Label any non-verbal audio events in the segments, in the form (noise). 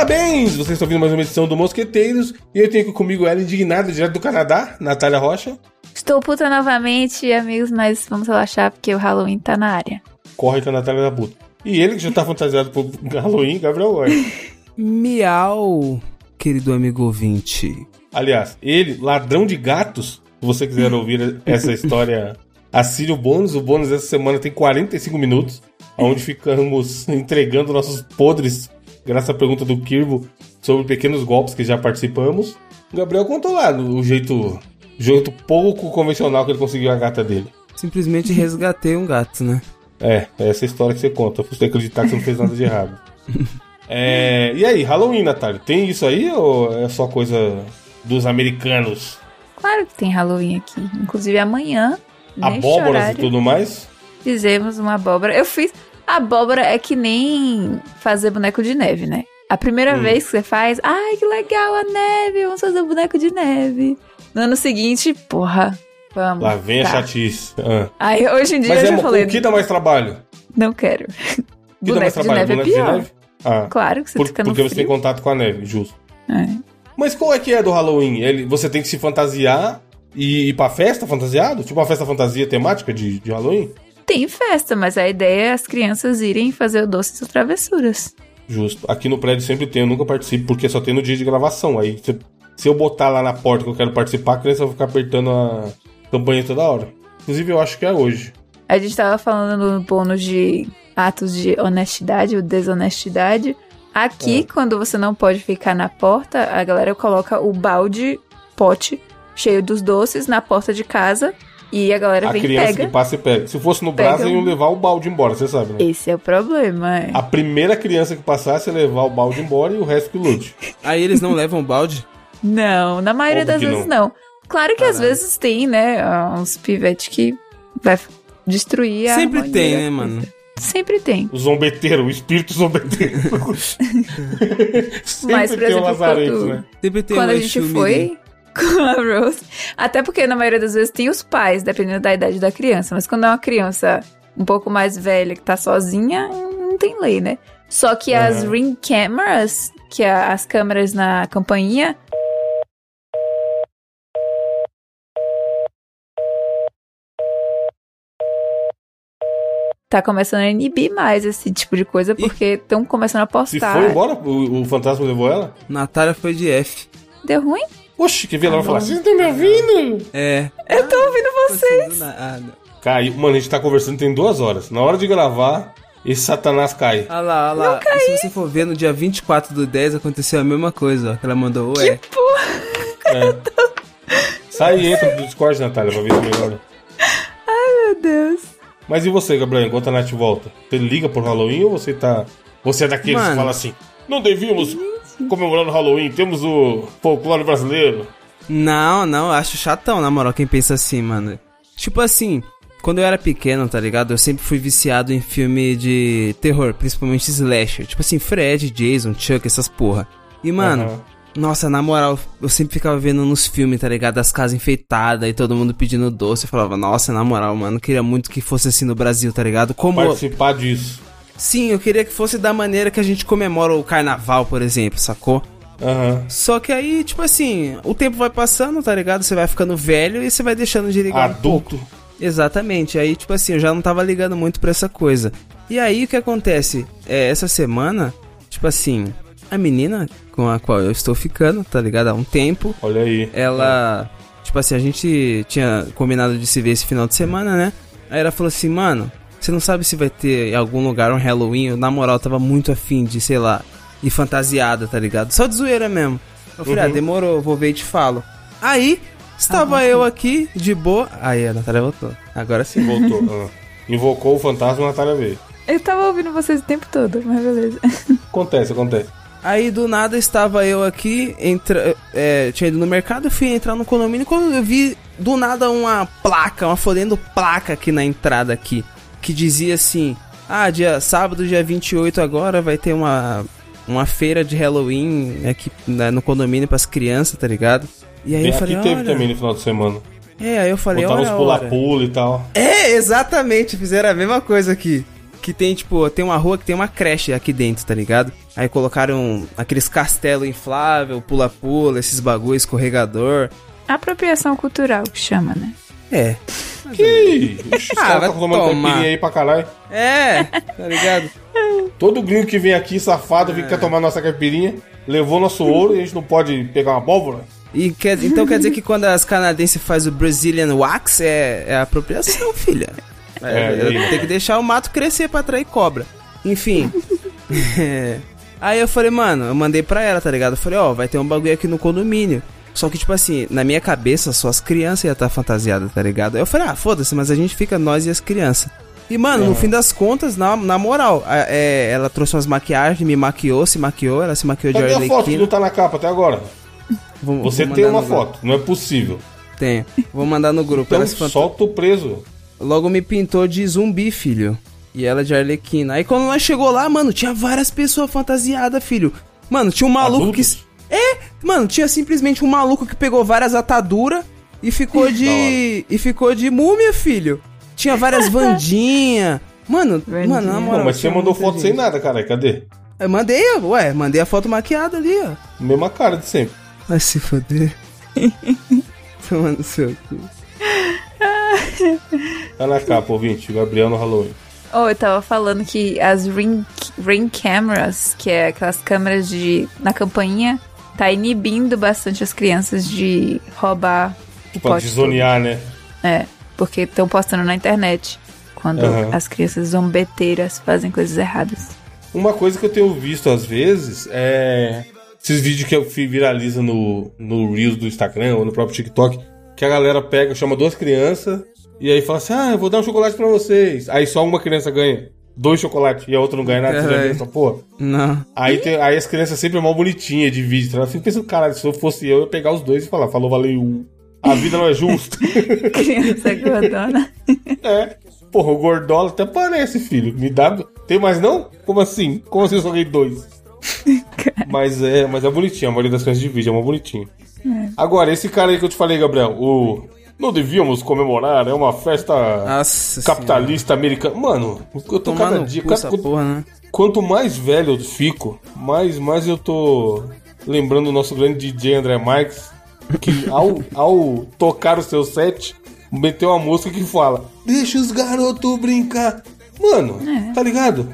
Parabéns! Vocês estão ouvindo mais uma edição do Mosqueteiros e eu tenho aqui comigo ela indignada, direto do Canadá, Natália Rocha. Estou puta novamente, amigos, mas vamos relaxar porque o Halloween tá na área. Corre que a Natália da puta. E ele que já tá fantasiado por (laughs) Halloween, Gabriel Góes. (laughs) Miau, querido amigo ouvinte. Aliás, ele, ladrão de gatos, se você quiser ouvir essa história, (laughs) assine o bônus. O bônus dessa semana tem 45 minutos, onde ficamos entregando nossos podres, graças à pergunta do Kirbo sobre pequenos golpes que já participamos. O Gabriel contou lá o jeito, jeito pouco convencional que ele conseguiu a gata dele. Simplesmente resgatei um gato, né? É, é essa história que você conta, pra você acreditar que você não fez nada de errado. (laughs) É, e aí, Halloween, Natália, tem isso aí ou é só coisa dos americanos? Claro que tem Halloween aqui. Inclusive amanhã, neste Abóboras horário, e tudo mais? fizemos uma abóbora. Eu fiz. A abóbora é que nem fazer boneco de neve, né? A primeira Hum. vez que você faz, ai que legal a neve, vamos fazer um boneco de neve. No ano seguinte, porra, vamos. Lá vem a tá. chatice. Ah. Aí hoje em dia Mas eu é, já o falei, que dá mais trabalho? não quero. O que dá mais (laughs) boneco de trabalho? neve é Boneco de pior. neve? Ah, Claro que você por- fica no porque você tem frio. contato com a neve, justo. É. Mas qual é que é do Halloween? Ele, você tem que se fantasiar e ir pra festa fantasiado? Tipo uma festa fantasia temática de, de Halloween? Tem festa, mas a ideia é as crianças irem fazer o doce e travessuras. Justo. Aqui no prédio sempre tem, eu nunca participo, porque só tem no dia de gravação. Aí se, se eu botar lá na porta que eu quero participar, a criança vai ficar apertando a campanha toda hora. Inclusive, eu acho que é hoje. A gente tava falando no bônus de atos de honestidade ou desonestidade. Aqui, É. quando você não pode ficar na porta, a galera coloca o balde, pote, cheio dos doces na porta de casa. E a galera A vem criança pega. que passa e pega. Se fosse no Pega braço, iam um- levar o balde embora, você sabe, né? Esse é o problema. é. A primeira criança que passasse ia levar o balde embora e o resto que lute. Aí eles não levam balde? Não, na maioria Óbvio das vezes não. Claro que às Caralho. vezes tem, né, uns pivetes que vai destruir a Sempre harmonia tem, né, mano? Sempre tem. O zombeteiro, o espírito zombeteiro. (laughs) Sempre Mas, por tem o exemplo, lazarento, quando- né? Sempre tem Quando um a gente foi. Com a Rose. Até porque na maioria das vezes tem os pais, dependendo da idade da criança. Mas quando é uma criança um pouco mais velha que tá sozinha, não tem lei, né? Só que as Uhum. ring cameras, que é as câmeras na campainha, tá começando a inibir mais esse tipo de coisa, porque estão começando a Se postar. foi embora, o, o fantasma levou ela? Natália foi de F. Deu ruim? Oxe, que vai Tá falar, vocês estão me ouvindo? É. Eu tô ouvindo vocês. Nada. Caiu. Mano, a gente tá conversando tem duas horas. Na hora de gravar, esse satanás cai. Olha lá, olha lá. E se você for ver, no dia 24 do 10 aconteceu a mesma coisa, ó. Que ela mandou, ué. (laughs) Sai e entra do Discord, Natália, pra ver se melhora. Meu Deus. Mas e você, Gabriel, enquanto a Nath volta? Você liga pro Halloween ou você tá. Você é daqueles que Mano. fala assim: não devíamos comemorar o Halloween, temos o folclore brasileiro. Não, não, acho chatão, na moral, quem pensa assim, mano. Tipo assim, quando eu era pequeno, tá ligado? Eu sempre fui viciado em filme de terror, principalmente slasher. Tipo assim, Fred, Jason, Chuck, essas porra. E, mano, Aham. nossa, na moral, eu sempre ficava vendo nos filmes, tá ligado? As casas enfeitadas e todo mundo pedindo doce. Eu falava, nossa, na moral, mano, queria muito que fosse assim no Brasil, tá ligado? Como. Participar disso. Sim, eu queria que fosse da maneira que a gente comemora o carnaval, por exemplo, sacou? Aham. Só que aí, tipo assim, o tempo vai passando, tá ligado? Você vai ficando velho e você vai deixando de ligar um. Adulto. Exatamente. Aí, tipo assim, eu já não tava ligando muito pra essa coisa. E aí, o que acontece? É, essa semana, tipo assim, a menina com a qual eu estou ficando, tá ligado? Há um tempo, Olha aí. ela. Tipo assim, a gente tinha combinado de se ver esse final de semana, né? Aí ela falou assim, mano, você não sabe se vai ter em algum lugar um Halloween? Eu, na moral, tava muito afim de, sei lá, ir fantasiada, tá ligado? Só de zoeira mesmo. Eu falei, Uhum. ah, demorou, vou ver e te falo. Aí, estava eu aqui, de boa. Aí a Natália voltou. Agora sim. Voltou. Ah. Invocou o fantasma, a Natália veio. Eu tava ouvindo vocês o tempo todo, mas beleza. (laughs) Acontece, acontece. Aí do nada estava eu aqui, entra, é, tinha ido no mercado, eu fui entrar no condomínio quando eu vi do nada uma placa, uma fodendo placa aqui na entrada aqui, que dizia assim: "Ah, dia sábado, dia 28 agora vai ter uma uma feira de Halloween aqui né, no condomínio para as crianças, tá ligado?" E aí Bem, eu falei: aqui teve "Olha". também no final de semana. É, aí eu falei: Botaram "Olha, uns a hora". pula-pula e tal. É, exatamente, fizeram a mesma coisa aqui. que tem, tipo, tem uma rua que tem uma creche aqui dentro, tá ligado? Aí colocaram aqueles castelo inflável, pula-pula, esses bagulho, escorregador. Apropriação cultural que chama, né? É. Que? Os Ah, caras tá tomando caipirinha aí pra caralho. É, tá ligado? Todo gringo que vem aqui, safado, fica quer tomar nossa caipirinha, levou nosso ouro e a gente não pode pegar uma pólvora? E quer- então quer dizer que quando as canadenses fazem o Brazilian Wax é, é apropriação, filha. (laughs) É, É, tem que deixar o mato crescer pra atrair cobra. Enfim. (laughs) É. Aí eu falei, mano, eu mandei pra ela, tá ligado? Eu falei, ó, vai ter um bagulho aqui no condomínio. Só que, tipo assim, na minha cabeça, só as crianças iam estar fantasiadas, tá ligado? Aí eu falei, ah, foda-se, mas a gente fica nós e as crianças. E, mano, no Uhum. fim das contas, na, na moral, a- é, ela trouxe umas maquiagens, me maquiou, se maquiou, ela se maquiou de Cadê a foto que não tá na capa até agora? Vou- Você vou tem uma no foto, não é possível. Tenho. Vou mandar no grupo. Então fanta- solta o preso. Logo me pintou de zumbi, filho. E ela de Arlequina. Aí quando nós chegou lá, mano, tinha várias pessoas fantasiadas, filho. Mano, tinha um maluco Adultos? que. É, mano, tinha simplesmente um maluco que pegou várias ataduras e ficou de. e ficou de múmia, filho. Tinha várias (laughs) Vandinha. Mano, Vandinha. mano, na moral. Não, mas você mandou foto gente. sem nada, cara. Cadê? Eu mandei, ué, mandei a foto maquiada ali, ó. Mesma cara de sempre. Vai se foder. (laughs) Toma no seu cu. Tá na capa, ouvinte. Gabriel no Halloween. Oh, eu tava falando que as ring, ring cameras, que é aquelas câmeras de na campainha, tá inibindo bastante as crianças de roubar o Pra pote desonear, né? É, porque estão postando na internet quando Aham. as crianças zombeteiras fazem coisas erradas. Uma coisa que eu tenho visto às vezes é. Esses vídeos que viralizam no, no Reels do Instagram ou no próprio TikTok, que a galera pega, chama duas crianças e aí fala assim: ah, eu vou dar um chocolate pra vocês. Aí só uma criança ganha dois chocolates e a outra não ganha nada. Você já viu essa porra? Não. Aí, tem- aí as crianças sempre é mó bonitinha de vídeo. tá? Eu fico pensando, caralho, se eu fosse eu, eu ia pegar os dois e falar, falou, valeu. A vida não é justa. (laughs) Criança gordona. é. Porra, o Gordola até parece, filho. Me dá. Tem mais não? Como assim? Como assim eu só ganhei dois? (laughs) mas é, mas é bonitinho, a maioria das crianças de vídeo é mó bonitinho. Agora, esse cara aí que eu te falei, Gabriel, o. Não devíamos comemorar, é uma festa Nossa capitalista americana. Mano, eu tô Tomar cada dia. cada- essa porra, né? Quanto mais velho eu fico, mais, mais eu tô lembrando o nosso grande DJ André Marques, que (laughs) ao, ao tocar o seu set, meteu uma música que fala: Deixa os garotos brincar. Mano, tá ligado?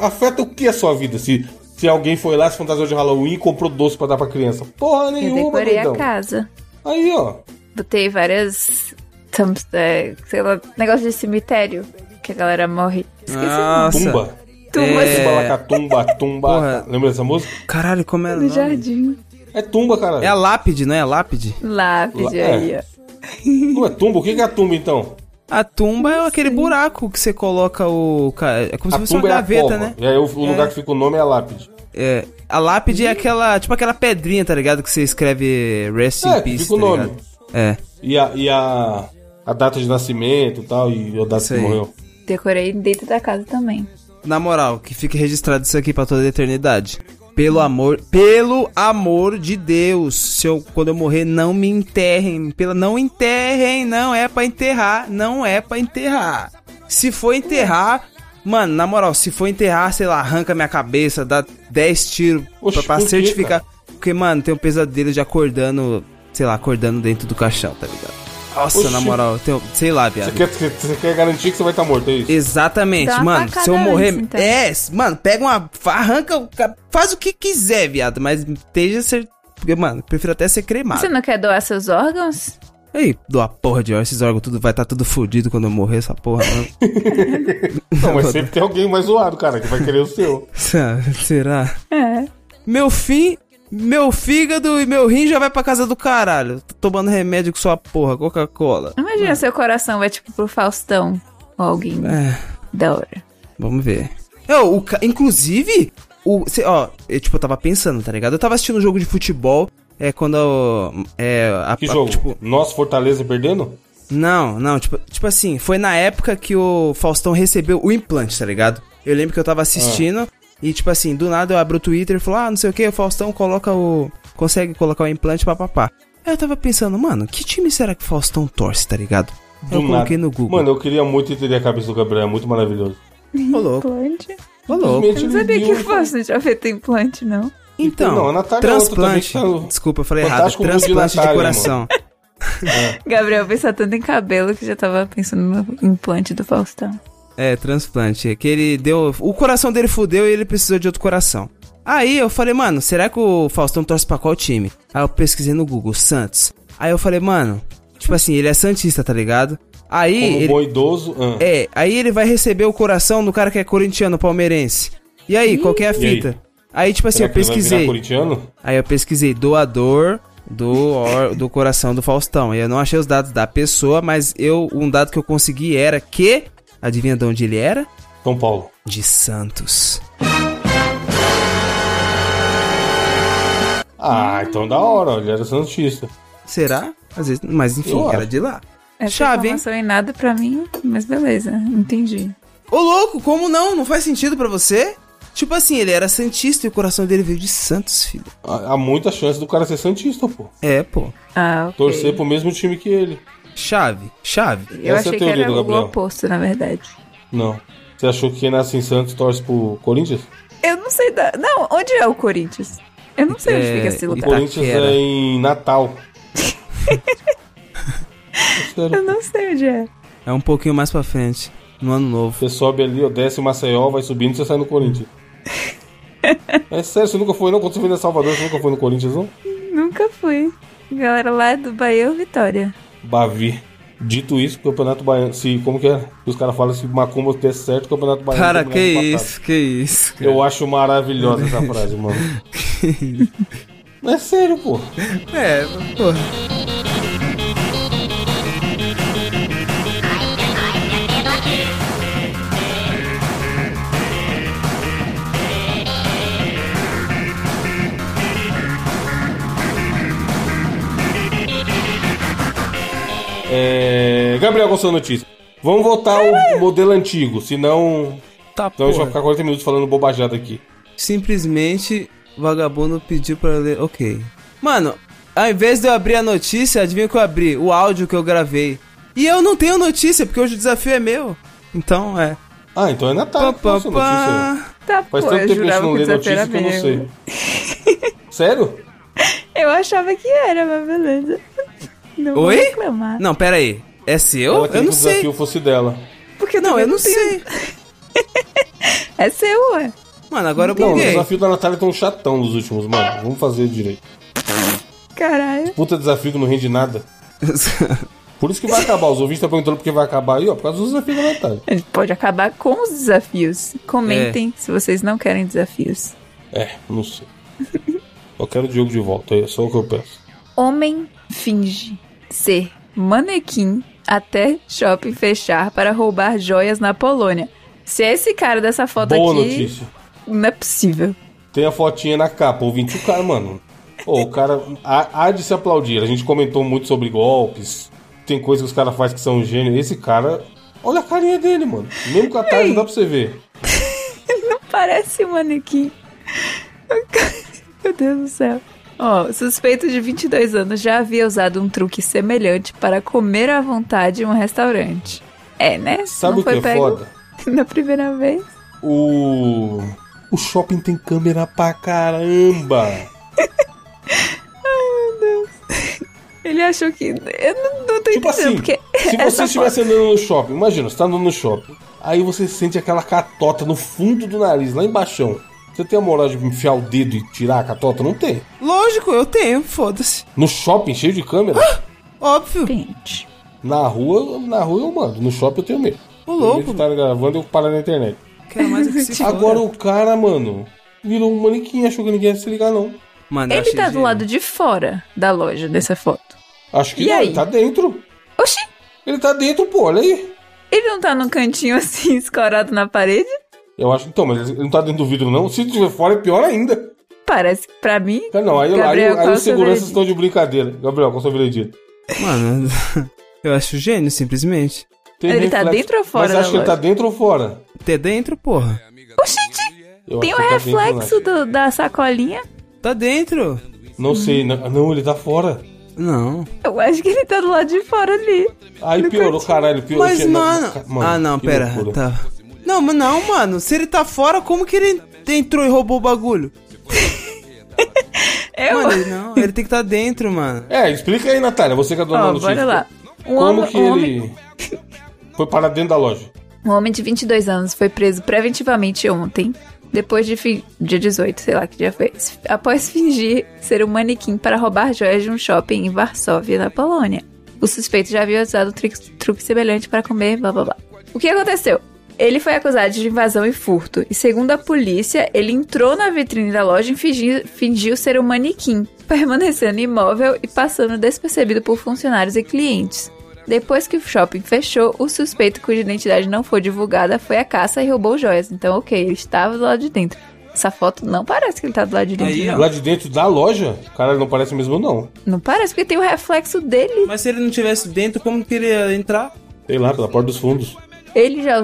Afeta o que a sua vida? Se, se alguém foi lá, se fantasiou de Halloween e comprou doce pra dar pra criança. Porra Eu nenhuma, decorei a casa. Aí, ó. Botei várias. thumbs- é, sei lá, negócio de cemitério. Que a galera morre. Esqueci Nossa. Tumba. Tumba É. Tumba, lacatumba, tumba. Porra. Lembra dessa música? Caralho, como era? o no nome? jardim. É tumba, cara. É a lápide, não é a lápide? Lápide É. aí, ó. (laughs) Não é tumba? O que é a tumba, então? A tumba é aquele buraco que você coloca o. É como se A fosse uma tumba é a gaveta, cova. né? E aí o, o lugar que fica o nome é a lápide. É. A lápide é aquela. Tipo aquela pedrinha, tá ligado? Que você escreve Rest É, in Peace. fica o tá nome. ligado? É. E a, e a, a data de nascimento e tal, e a data que morreu. Decorei dentro da casa também. Na moral, que fique registrado isso aqui pra toda a eternidade. Pelo amor, pelo amor de Deus, se eu, quando eu morrer, não me enterrem. Pela, não enterrem, não é pra enterrar, não é pra enterrar. Se for enterrar, mano, na moral, se for enterrar, sei lá, arranca minha cabeça, dá 10 tiros Oxi, pra, pra certificar. Porque, mano, tem um pesadelo de acordando, sei lá, acordando dentro do caixão, tá ligado? Nossa, Oxi. na moral, tem, sei lá, Você viado. quer, você, você quer garantir que você vai estar morto, é isso? Exatamente, Dá mano. Se eu morrer. antes, então. É, mano, pega uma. Arranca. Faz o que quiser, viado. Mas esteja ser. Mano, prefiro até ser cremado. Você não quer doar seus órgãos? Ei, doa porra de órgão, esses órgãos tudo vai estar tudo fudido quando eu morrer, essa porra. Não. (laughs) Não, mas sempre tem alguém mais zoado, cara, que vai querer o seu. (laughs) Será? É. Meu fim. Meu fígado e meu rim já vai pra casa do caralho. Tô tomando remédio com sua porra, Coca-Cola. Imagina seu coração vai tipo pro Faustão. Ou alguém É, da hora. vamos ver. Eu, o, ca- inclusive, o, cê- ó, eu, tipo, eu tava pensando, tá ligado? Eu tava assistindo um jogo de futebol, é, quando é, a, Que a- jogo? tipo, Nossa, Fortaleza perdendo? Não, não, tipo, tipo assim, foi na época que o Faustão recebeu o implante, tá ligado? Eu lembro que eu tava assistindo e, tipo assim, do nada eu abro o Twitter e falo, ah, não sei o que, o Faustão coloca o. consegue colocar o implante papapá. Aí eu tava pensando, mano, que time será que o Faustão torce, tá ligado? Do eu coloquei nada. no Google. Mano, eu queria muito entender a cabeça do Gabriel, é muito maravilhoso. Implante? Ô, louco. Eu não sabia que o Fausto tinha feito implante, não. Então, Não, a Natália é transplante. também que tá Desculpa, eu falei errado. Fantástico de Transplante de, Natália, coração. Gabriel pensa tanto em cabelo que já tava pensando no implante do Faustão. É, transplante. É que ele deu. O coração dele fudeu e ele precisou de outro coração. Aí eu falei, mano, será que o Faustão torce pra qual time? Aí eu pesquisei no Google, Santos. Aí eu falei, mano, tipo assim, ele é Santista, tá ligado? Aí. Como ele- bom idoso. ah. É, aí ele vai receber o coração do cara que é corintiano, palmeirense. E aí, qual que é a E aí? fita? Aí, tipo assim, Será eu pesquisei. corintiano? Aí eu pesquisei doador do, or- do coração do Faustão. E eu não achei os dados da pessoa, mas eu um dado que eu consegui era que. Adivinha de onde ele era? São Paulo. De Santos. Ah, então da hora, ele era santista. Será? Às vezes, mas enfim, Eu era acho. de lá. Essa Chave, hein? informação em nada pra mim, mas beleza, entendi. Ô louco, como não? Não faz sentido pra você? Tipo assim, ele era santista e o coração dele veio de Santos, filho. Há muita chance do cara ser santista, pô. É, pô. Ah, ok. Torcer pro mesmo time que ele. Chave, chave. Eu Essa é a achei que teoria era do o Gabriel. oposto, na verdade. Não. Você achou que quem nasce em Santos torce pro Corinthians? Eu não sei da... Não, onde é o Corinthians? Eu não sei onde É, fica esse O lugar. Corinthians Itaquera. é em Natal. É. (laughs) Eu não sei onde é. É um pouquinho mais pra frente, no ano novo. Você sobe ali, ó, desce em Maceió, vai subindo, você sai no Corinthians. (laughs) É sério, você nunca foi não? Quando você veio em Salvador, você nunca foi no Corinthians, não? Nunca fui. Galera lá é do Bahia ou Vitória. Bavi. Dito isso, o Campeonato Baiano. Se, como que é? Os caras falam se Macumba der certo, o Campeonato Baiano. Cara, que isso, que isso. cara. Eu acho maravilhosa essa (laughs) frase, mano. É sério, pô. É, porra. É... Gabriel, qual a sua notícia? Vamos voltar ao modelo antigo, senão. Tá, Senão a gente vai ficar 40 minutos falando bobajada aqui. Simplesmente, vagabundo pediu pra eu ler. Ok. Mano, ao invés de eu abrir a notícia, adivinha o que eu abri? O áudio que eu gravei. E eu não tenho notícia, porque hoje o desafio é meu. Então, é. Ah, então é Natal. Pá, pá. Tá, Faz pô, tanto tempo que a gente não lê o notícia que eu não sei. Sério? (laughs) Eu achava que era, mas beleza. Não vou Oi? reclamar. Não, pera aí. É seu? Ela Eu queria não que o sei. desafio fosse dela. Porque Não, eu não tenho- sei. (laughs) É seu, ué. Mano, agora eu Não, o desafio da Natália tá um chatão nos últimos, mano. Vamos fazer direito. Caralho. Puta desafio que não rende nada. (laughs) Por isso que vai acabar. Os ouvintes estão perguntando por que vai acabar aí, ó. Por causa dos desafios da Natália. A gente pode acabar com os desafios. Comentem se vocês não querem desafios. É, não sei. Eu quero o Diogo de volta, é só o que eu peço. Homem finge ser manequim até shopping fechar para roubar joias na Polônia. Se é esse cara dessa foto Boa aqui, notícia. não é possível. Tem a fotinha na capa, ouvinte, o cara, mano. Ô, o cara há, há de se aplaudir. A gente comentou muito sobre golpes. Tem coisas que os caras fazem que são gênios. Esse cara, olha a carinha dele, mano. Mesmo com a tarde dá pra você ver. (laughs) Não parece um manequim. (laughs) Meu Deus do céu. Ó, o suspeito de 22 anos já havia usado um truque semelhante para comer à vontade em um restaurante. É, né? Sabe não o que foi é foda? (laughs) Na primeira vez. O. O shopping tem câmera pra caramba. (laughs) Ele achou que. Eu não, não tô Tipo entendendo, assim, porque. se (laughs) você estivesse andando no shopping, imagina, você tá andando no shopping, aí você sente aquela catota no fundo do nariz, lá embaixo. Você tem a moral de enfiar o dedo e tirar a catota? Não tem. Lógico, eu tenho, foda-se. No shopping, cheio de câmera, Óbvio. Gente. na rua, na rua eu mando. No shopping eu tenho medo. Ô, louco. Ele tá gravando eu parar na internet. Quero mais é que se. Agora o cara, mano, virou um manequim, achou que ninguém ia se ligar, não. Mano, Ele tá do gênio. lado de fora da loja dessa foto. Acho que E não, aí? ele tá dentro. Oxi! Ele tá dentro, pô, olha aí. Ele não tá num cantinho assim, escorado na parede? Eu acho que então, mas ele não tá dentro do vidro, não. Se tiver fora, é pior ainda. Parece que pra mim. Cara, não, aí, aí- Gabriel, aí, o os seguranças estão de brincadeira. Gabriel, qual é o seu veredito? Mano, (laughs) eu acho gênio, simplesmente. Tem Ele tá dentro ou fora Mas acho que ele tá dentro ou fora? Até dentro, porra. Oxente! Eu Tem o acho que tá dentro, reflexo do- da sacolinha. Tá dentro. Não sei, não, não, ele tá fora. Não. Eu acho que ele tá do lado de fora ali. Aí piorou, cantinho. caralho, piorou. Mas, mano... mano, Ah, não, pera. loucura. Tá. Não, mas não, mano. Se ele tá fora, como que ele entrou e roubou o bagulho? (laughs) Eu... Mano, ele não, ele tem que estar tá dentro, mano. É, explica aí, Natália, você que é dona da notícia. bora lá. Um Como homem- que um ele foi parar dentro da loja? Um homem de 22 anos foi preso preventivamente ontem, depois de fi- dia 18, sei lá que dia foi, após fingir ser um manequim para roubar joias de um shopping em Varsóvia, na Polônia. O suspeito já havia usado um truque semelhante para comer, blá blá blá. O que aconteceu? Ele foi acusado de invasão e furto, e segundo a polícia, ele entrou na vitrine da loja e fingiu, fingiu ser um manequim, (laughs) permanecendo imóvel e passando despercebido por funcionários e clientes. Depois que o shopping fechou, o suspeito cuja identidade não foi divulgada foi à caça e roubou joias. Então, ok, ele estava do lado de dentro. Essa foto não parece que ele tá do lado de dentro, Aí, não. Lá de dentro da loja? Cara, não parece mesmo, não. Não parece, porque tem o reflexo dele. Mas se ele não tivesse dentro, como que ele ia entrar? Sei lá, pela porta dos fundos. Ele já,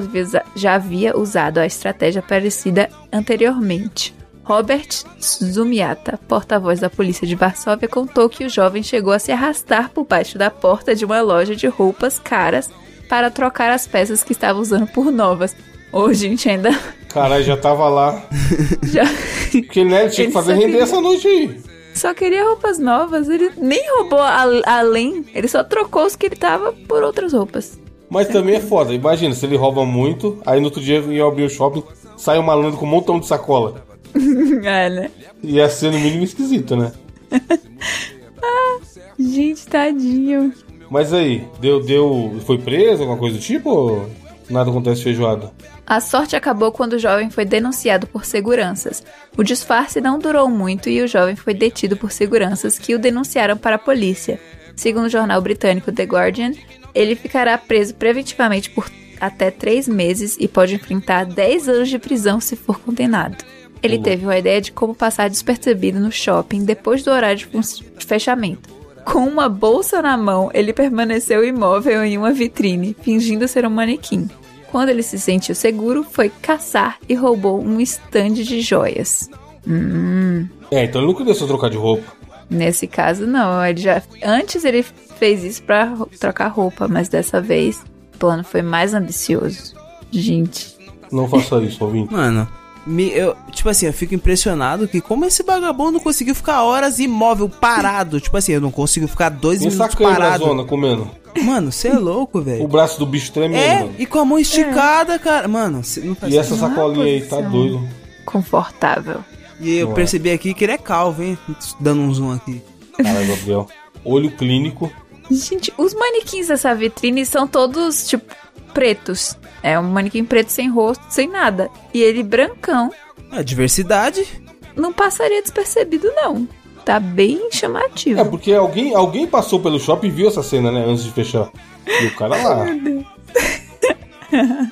já havia usado a estratégia parecida anteriormente. Robert Zumiata, porta-voz da polícia de Varsóvia, contou que o jovem chegou a se arrastar por baixo da porta de uma loja de roupas caras para trocar as peças que estava usando por novas. Ô, gente, ainda Caralho, já tava lá. (laughs) já Porque, né, ele tinha Ele que fazer render queria- essa noite aí. só queria roupas novas. Ele nem roubou a- além, ele só trocou os que ele tava por outras roupas. Mas também é foda. Imagina, se ele rouba muito, aí no outro dia ia abrir o shopping, sai um malandro com um montão de sacola. (laughs) é, né? Ia ser no mínimo esquisito, né? (laughs) Gente, tadinho. Mas aí, deu, deu. Foi preso, alguma coisa do tipo? Ou nada acontece feijoada? A sorte acabou quando o jovem foi denunciado por seguranças. O disfarce não durou muito e o jovem foi detido por seguranças que o denunciaram para a polícia. Segundo o jornal britânico The Guardian, ele ficará preso preventivamente por até três meses e pode enfrentar 10 anos de prisão se for condenado. Ele Olá. teve uma ideia de como passar despercebido no shopping depois do horário de fechamento. Com uma bolsa na mão, ele permaneceu imóvel em uma vitrine, fingindo ser um manequim. Quando ele se sentiu seguro, foi caçar e roubou um estande de joias. Hum, É, então ele não queria só trocar de roupa. Nesse caso não, ele já antes ele fez isso pra ro- trocar roupa, mas dessa vez o plano foi mais ambicioso. Gente, Não faça isso, ouvinte. Mano, me, eu, tipo assim, eu fico impressionado que como esse vagabundo conseguiu ficar horas imóvel, parado. Tipo assim, eu não consigo ficar dois E minutos sacando na parado. zona, comendo. Mano, você é louco, O velho. braço do bicho tremendo, É, mano. e com a mão esticada, cara. Mano, cê não faz E essa é sacolinha aí tá posição. doido. confortável. E eu Não é. percebi aqui que ele é calvo, hein? Dando um zoom aqui. Caralho, Gabriel. Olho clínico. Gente, os manequins dessa vitrine são todos, tipo, pretos. É um manequim preto sem rosto, sem nada. E ele brancão. A diversidade. Não passaria despercebido, não. Tá bem chamativo. É, porque alguém, alguém passou pelo shopping e viu essa cena, né? Antes de fechar. E o cara lá. (laughs)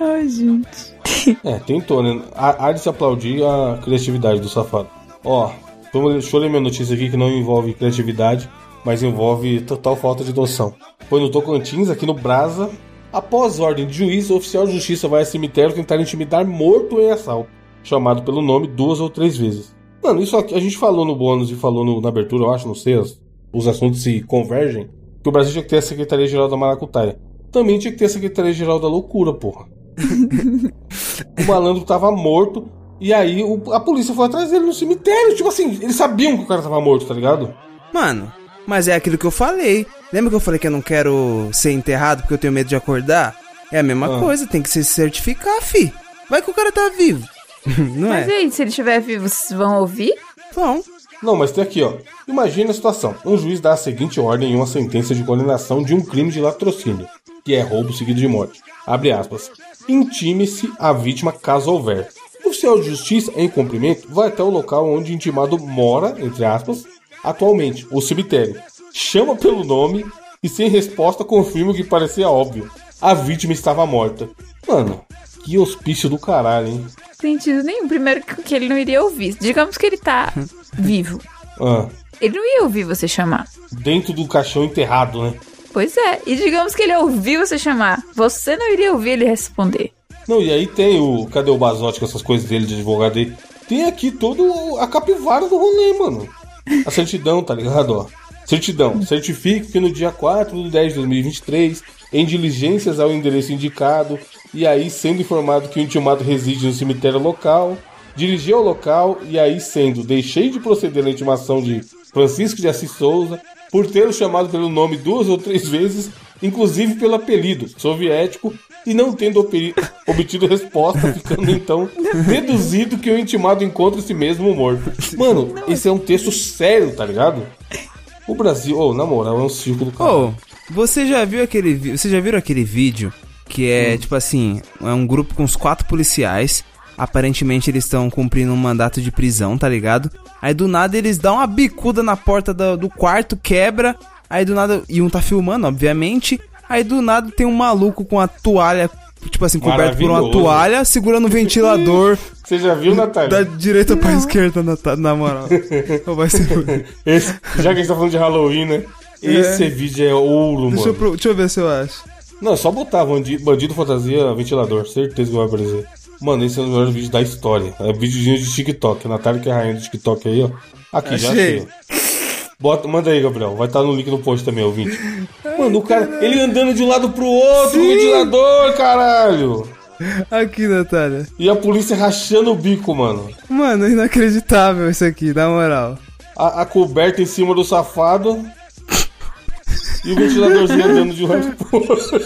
Ai, gente. (laughs) É, tentou, né? Há de se aplaudir a criatividade do safado. Ó, vamos, deixa eu ler minha notícia aqui que não envolve criatividade, mas envolve total falta de noção. Foi no Tocantins, aqui no Brasa. Após ordem de juiz, o oficial de justiça vai a cemitério tentar intimidar morto em assalto, chamado pelo nome duas ou três vezes. Mano, isso aqui a gente falou no bônus e falou no- na abertura, eu acho, não sei, as- os assuntos se convergem. Que o Brasil tinha que ter a Secretaria-Geral da Maracutaia. Também tinha que ter a Secretaria-Geral da Loucura, porra. (laughs) o malandro tava morto. E aí o- a polícia foi atrás dele no cemitério. Tipo assim, eles sabiam que o cara tava morto, tá ligado? Mano, mas é aquilo que eu falei. Lembra que eu falei que eu não quero ser enterrado porque eu tenho medo de acordar? É a mesma Ah. coisa, tem que se certificar, fi. Vai que o cara tá vivo. (laughs) não Mas e é? aí, se ele estiver vivo, vocês vão ouvir? Bom, Não, mas tem aqui, ó. Imagina a situação. Um juiz dá a seguinte ordem em uma sentença de condenação de um crime de latrocínio, que é roubo seguido de morte. Abre aspas. Intime-se a vítima caso houver. O oficial de justiça, em cumprimento, vai até o local onde o intimado mora, entre aspas, atualmente, o cemitério. Chama pelo nome e, sem resposta, confirma o que parecia óbvio. A vítima estava morta. Mano, que hospício do caralho, hein? Sentido nenhum. Primeiro que ele não iria ouvir. Digamos que ele tá (laughs) vivo. Ah, Ele não ia ouvir você chamar. dentro do caixão enterrado, né? Pois é. E digamos que ele ouviu você chamar. Você não iria ouvir ele responder. Não, e aí tem o. Cadê o Basote com essas coisas dele de advogado aí? Tem aqui todo a capivara do rolê, mano. A certidão, tá ligado? Certidão. Certifique que no dia 4 de 10 de 2023, em diligências ao endereço indicado, e aí sendo informado que o intimado reside no cemitério local, dirigi ao local e aí sendo deixei de proceder na intimação de Francisco de Assis Souza por tê-lo chamado pelo nome duas ou três vezes, inclusive pelo apelido soviético, e não tendo obtido resposta, ficando então deduzido que o intimado encontra esse mesmo morto. Mano, esse é um texto sério, tá ligado? O Brasil, ô, na moral, é um círculo. Ô, você já viu aquele Você já viram aquele vídeo que é tipo assim, é um grupo com os quatro policiais. Aparentemente eles estão cumprindo um mandato de prisão, tá ligado? Aí do nada eles dão uma bicuda na porta do, do quarto, quebra. Aí do nada. E um tá filmando, obviamente. Aí do nada tem um maluco com a toalha, tipo assim, coberto por uma toalha, segurando um ventilador (laughs) Você já viu, da Natália? direita pra esquerda, na, ta- na moral. (laughs) Vai ser. Esse- já que a gente tá falando de Halloween, né? Esse vídeo é ouro, Deixa eu, mano. pro- deixa eu ver se eu acho. Não, é só botar bandido, bandido fantasia ventilador. Certeza que vai aparecer. Mano, esse é um dos melhores vídeos da história. É videozinho de TikTok. A Natália que é a rainha do TikTok aí, ó. Aqui, já Achei. ó. Bota, manda aí, Gabriel. Vai estar no link no post também, ouvinte. Mano, o cara, ele andando de um lado pro outro, o ventilador, caralho. Aqui, Natália. E a polícia rachando o bico, mano. Mano, inacreditável isso aqui, na moral. A, a coberta em cima do safado. E o ventiladorzinho andando de um lado pro outro.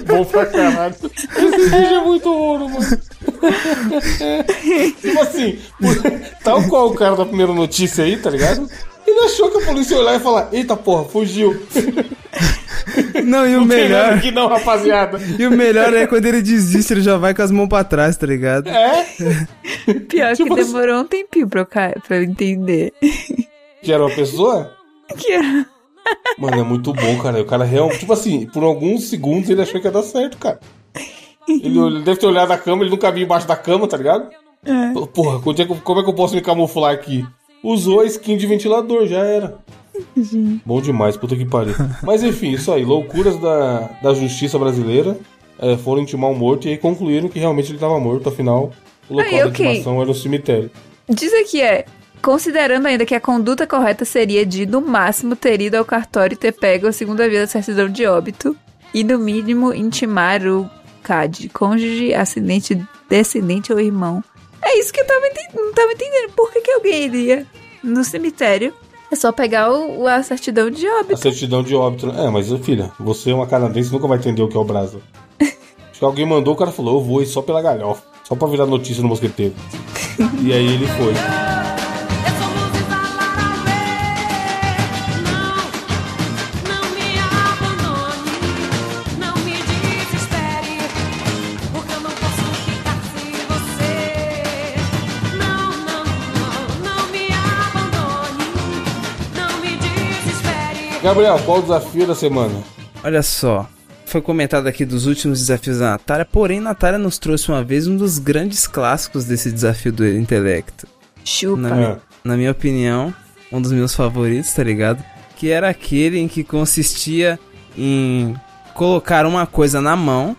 (laughs) Bom pra caralho. Esse vídeo é muito ouro, mano. tipo assim, tal qual o cara da primeira notícia aí, tá ligado? Ele achou que a polícia ia olhar e falar: Eita porra, fugiu. Não, e o (laughs) Não melhor. aqui não, rapaziada. (laughs) E o melhor é quando ele desiste, ele já vai com as mãos pra trás, tá ligado? É? Pior Tipo que assim- demorou um tempinho pra eu, pra eu entender. Que era uma pessoa? Que era- Mano, é muito bom, cara. O cara realmente, tipo assim, por alguns segundos ele achou que ia dar certo, cara. Ele, ele deve ter olhado a cama, ele nunca viu embaixo da cama, tá ligado? Porra, é que eu- como é que eu posso me camuflar aqui? Usou a skin de ventilador, já era. Bom demais, puta que pariu. Mas enfim, isso aí, loucuras da, da justiça brasileira. é, foram intimar um morto e aí concluíram que realmente ele tava morto, afinal, o local Aí, da ok. intimação era o cemitério. Diz aqui é. Considerando ainda que a conduta correta seria de, no máximo, ter ido ao cartório e ter pego a segunda via da certidão de óbito e, no mínimo, intimar o CAD, cônjuge, ascendente, descendente ou irmão. É isso que eu tava não tava entendendo. Por que, que alguém iria no cemitério? É só pegar o, a certidão de A óbito. certidão de óbito. né? É, mas filha, você é uma canadense nunca vai entender o que é o Brasa. (laughs) Acho que alguém mandou, o cara falou, eu vou ir só pela galhofa. Só pra virar notícia no mosqueteiro. (laughs) e aí ele foi. Gabriel, qual o desafio da semana? Olha só. Foi comentado aqui dos últimos desafios da Natália, porém Natália nos trouxe uma vez um dos grandes clássicos desse desafio do intelecto. Chupa. Na, É. na minha opinião, um dos meus favoritos, tá ligado? Que era aquele em que consistia em colocar uma coisa na mão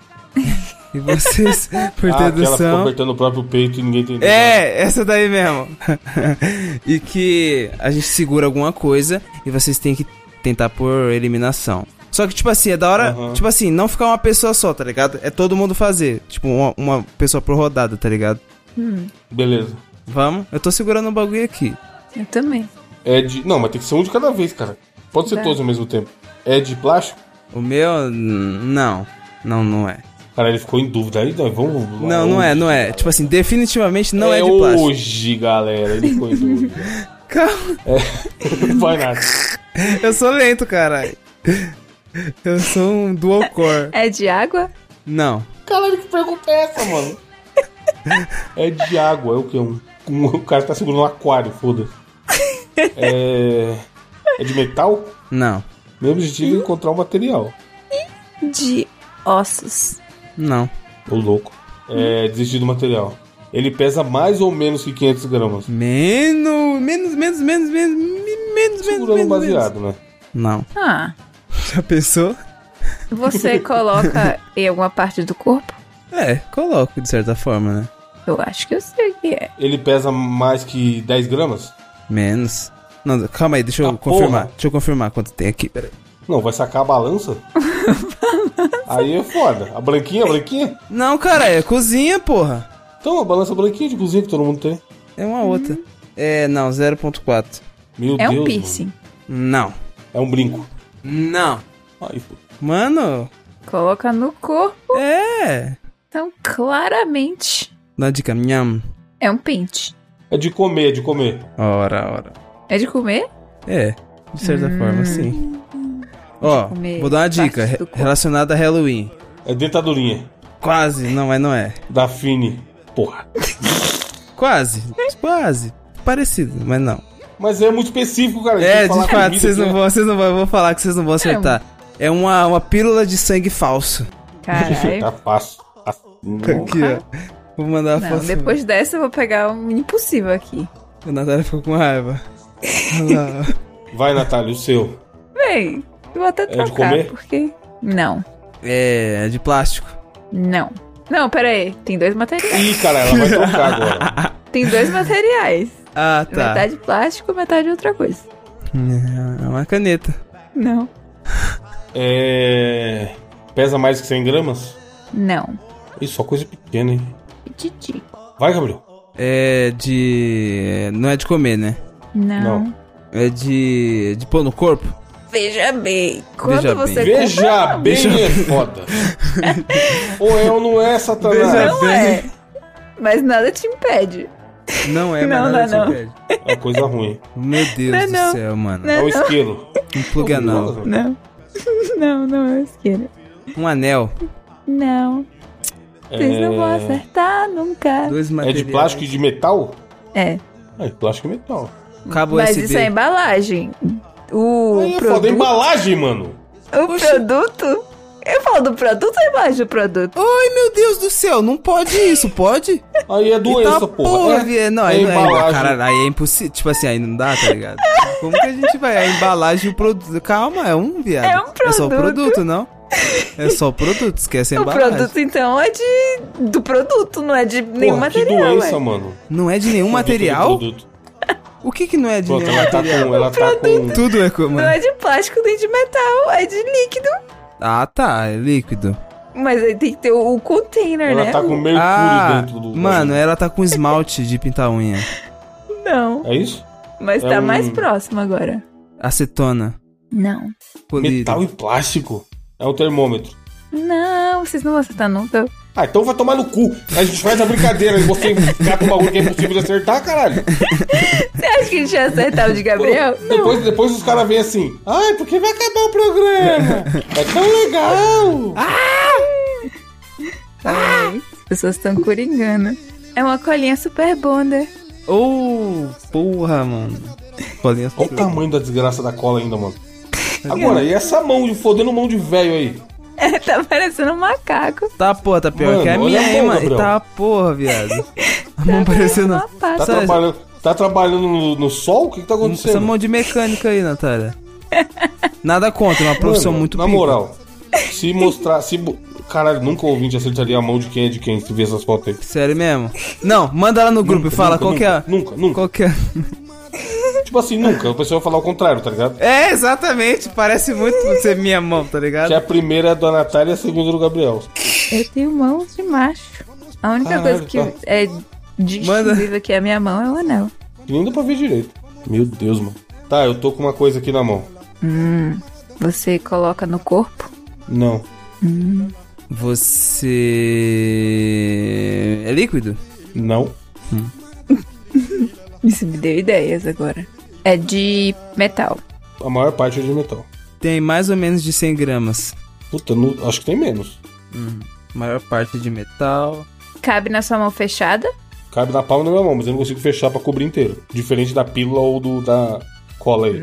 e vocês, (laughs) por ah, que ela ficou dedução. apertando o próprio peito e ninguém entendeu. É, essa daí mesmo. (laughs) e que a gente segura alguma coisa e vocês têm que tentar por eliminação. Só que, tipo assim, é da hora. Aham. Tipo assim, não ficar uma pessoa só, tá ligado? É todo mundo fazer. Tipo, uma, uma pessoa por rodada, tá ligado? Beleza. Vamos? Eu tô segurando o bagulho aqui. Eu também. É de. Não, mas tem que ser um de cada vez, cara. Pode ser Tá. todos ao mesmo tempo. É de plástico? O meu, não. Não, não é. Cara, ele ficou em dúvida. Aí, nós vamos. lá Não, não é, hoje, não é. galera. Tipo assim, definitivamente não é, de plástico. hoje, galera. Ele ficou em dúvida. (laughs) Calma, (laughs) Não vai nada. Eu sou lento, caralho. Eu sou um dual core. É de água? Não. Caralho, que pergunta é essa, mano? (laughs) É de água, é o que? Um, um, o cara tá segurando um aquário, foda-se. É. É de metal? Não. Meu objetivo é encontrar o material. De ossos. Não. Ô louco. É desistir do material. Ele pesa mais ou menos que 500 gramas. Menos, menos, menos, menos, menos, menos, menos, um menos, baseado, né? Não. Ah. Já pensou? Você (laughs) coloca em alguma parte do corpo? É, coloco de certa forma, né? Eu acho que eu sei o que é. Ele pesa mais que 10 gramas? Menos. Não, calma aí, deixa eu Ah, confirmar. porra. Deixa eu confirmar quanto tem aqui, peraí. Não, vai sacar a balança? (laughs) Aí é foda. A branquinha, a branquinha? Não, cara, é cozinha, porra. Então, a balança branquinha de cozinha que todo mundo tem. É uma outra. É, não, 0.4. Meu É Deus. um piercing. Não. mano. É um brinco. Não. Pô. Mano, Coloca no corpo. é. Então, claramente, Dá uma dica, nham. é um pente. É de comer, é de comer. Ora, ora. É de comer? É, de certa forma, sim. Ó, comer vou dar uma dica re- relacionada a Halloween. É dentadurinha. Quase, não, mas não é. Da Fini. Porra. Quase, quase. Parecido, mas não. Mas é muito específico, cara. É, de fato, vocês não aqui, vão, vocês não vão, eu vou falar que vocês não vão acertar. É uma, uma pílula de sangue falso. né? Caralho. Tá fácil. Aqui, ó. Vou mandar a Não, foto. depois dessa eu vou pegar um impossível aqui. A Natália ficou com raiva. (laughs) Vai, Natália, o seu. Eu vou até de trocar, comer? porque... Não, É, de plástico. não. Não, pera aí. Tem dois materiais. Ih, cara, ela vai trocar agora. Tem dois materiais. Ah, tá. Metade plástico, metade outra coisa. É uma caneta. Não. É. Pesa mais que 100 gramas? Não. Ih, só coisa pequena, hein? Titi. Vai, Gabriel. É de. Não é de comer, né? Não. Não. É de. de pôr no corpo? Veja bem. Quando Veja você bem. Veja bem, é foda. (laughs) ou é ou não é, Satanás? Veja Não é. Mas nada te impede. Não é, mas Não, nada não é não. impede. É coisa ruim. Meu Deus Não é do não. céu, mano. Não É é o esquilo. Um plug anal. Não. (laughs) Não, não é esquerda. Um anel. Não. Vocês não vão É... acertar nunca. Dois é materiais. de plástico e de metal? É. É, plástico e metal. Cabo Mas USB. isso é embalagem. O Aí é foda, produto. embalagem, mano. O produto. Eu falo do produto ou embaixo do produto? Ai, meu Deus do céu, não pode isso, pode? Aí é doença, Eita porra. vie- é, não, é aí, não é, embalagem. cara, aí é impossível. Tipo assim, aí não dá, tá ligado? (laughs) Como que a gente vai? A embalagem e o produto. Calma, é um, viado. É um É só o produto. produto, não? É só o produto, esquece a (laughs) O embalagem. produto, então, é de. do produto, não é de nenhum Porra, que material. doença, ué. mano. Não é de nenhum Produto do material? produto. O que que não é de Pronto, nenhum ela tá material? com. Ela tá com. Tudo é como. Não é de plástico nem de metal, é de líquido. Ah, tá, é líquido. Mas aí tem que ter o, container, Ela né? tá com mercúrio Ah, dentro do. mano, ela tá com esmalte de pintar unha. (laughs) Não. É isso? Mas É tá um- mais próximo agora. Acetona. Não. Colírio. Metal e plástico. É o termômetro. Não, vocês não vão acertar nunca. Ah, então vai tomar no cu. A gente faz a brincadeira e você cata um bagulho que é impossível de acertar, caralho. Você acha que a gente ia acertar o de Gabriel? Depois, depois os caras vêm assim, ai, porque vai acabar o programa. É tão legal. Ai, as pessoas estão coringando. É uma colinha super bonder. Oh, porra, mano. Colinha Olha o tamanho da desgraça da cola ainda, mano. Agora, e essa mão, de fodendo mão de velho aí? É, tá parecendo um macaco. Tá, porra, tá pior Mano, que a minha, hein, mano. Gabriel. Tá, porra, viado. (laughs) A mão parecendo... Uma pata. Tá trabalhando, tá trabalhando no, no sol? O que, que tá Essa acontecendo? mão de mecânica aí, Natália. Nada contra, é uma profissão Mano, muito Na pica. moral, se mostrar. Se, bo- caralho, nunca o ouvinte acertaria a mão de quem é de quem se vê essas fotos aí. Sério mesmo? Não, manda lá no grupo Nunca, e fala nunca, qual que é. nunca, nunca, nunca. Qual que é. (laughs) Tipo assim, nunca. O pessoal vai falar o contrário, tá ligado? É, exatamente. Parece muito ser minha mão, tá ligado? Que a primeira é da Natália e a segunda é do Gabriel. Eu tenho mãos de macho. A única Caralho, coisa que tá. é distinguível aqui é a minha mão é o anel. E nem dá pra ver direito. Meu Deus, mano. Tá, eu tô com uma coisa aqui na mão. Você coloca no corpo. Não. Você. É líquido? Não. (laughs) Isso me deu ideias agora. É de metal. A maior parte é de metal. Tem mais ou menos de 100 gramas. Puta, não- acho que tem menos. Maior parte de metal. Cabe na sua mão fechada. Cabe na palma da minha mão, mas eu não consigo fechar pra cobrir inteiro. Diferente da pílula ou do da cola aí.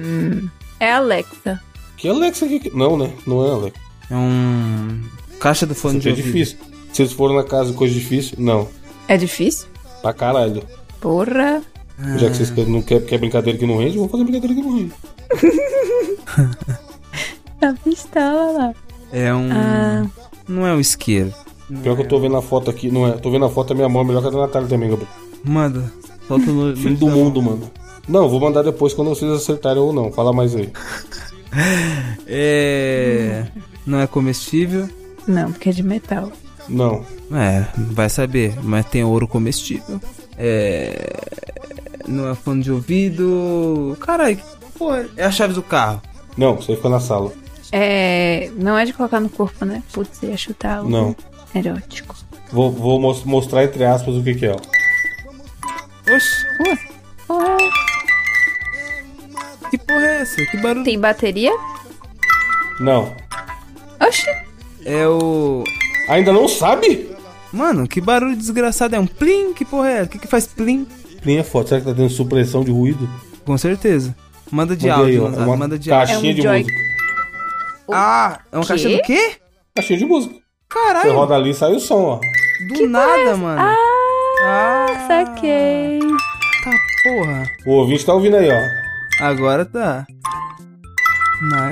É Alexa. Que Alexa que. Não, né? Não é Alexa. É um. Caixa do fone Isso de é ouvido. difícil. Se eles foram na casa coisa difícil, não. É difícil? Pra caralho. Porra. Já que vocês não querem quer brincadeira que não rende, vamos fazer brincadeira que não rende. (laughs) A pistola lá. É um. Ah. Não é um isqueiro. Pior que eu tô vendo a foto aqui, não é? Tô vendo a foto da minha mão, melhor que a da Natália também, Gabriel. Manda. Solta no. (laughs) Fim do mundo, mano. Não, vou mandar depois quando vocês acertarem ou não. Fala mais aí. (laughs) É. Não é comestível. Não, porque é de metal. Não. É, vai saber, mas tem ouro comestível. É. Não é fone de ouvido. Caralho, que porra. É a chave do carro. Não, você fica na sala. É. Não é de colocar no corpo, né? Putz, ia chutar algo Não. erótico. Vou, vou mos- mostrar entre aspas o que, que é. ó. Oxi, Ué, que porra é essa? Que barulho. tem bateria? Não. Oxi. É o. Ainda não sabe? Mano, que barulho desgraçado. É um plim? Que porra é? O que, que faz plim? Linha foto. Será que tá tendo supressão de ruído? Com certeza. Manda de Manda aí, áudio, ó, Lanzado, uma manda de áudio. caixinha É um de joy- música. Ah, é uma Quê? caixa do quê? Caixinha de música. Você Caralho, roda ali e sai o som, ó. do nada, mano. Ah, Ah, saquei. tá porra. O ouvinte tá ouvindo aí, ó. Agora tá.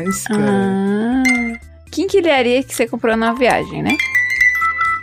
Nice, cara. Ah. Quinquilharia que você comprou numa viagem, né?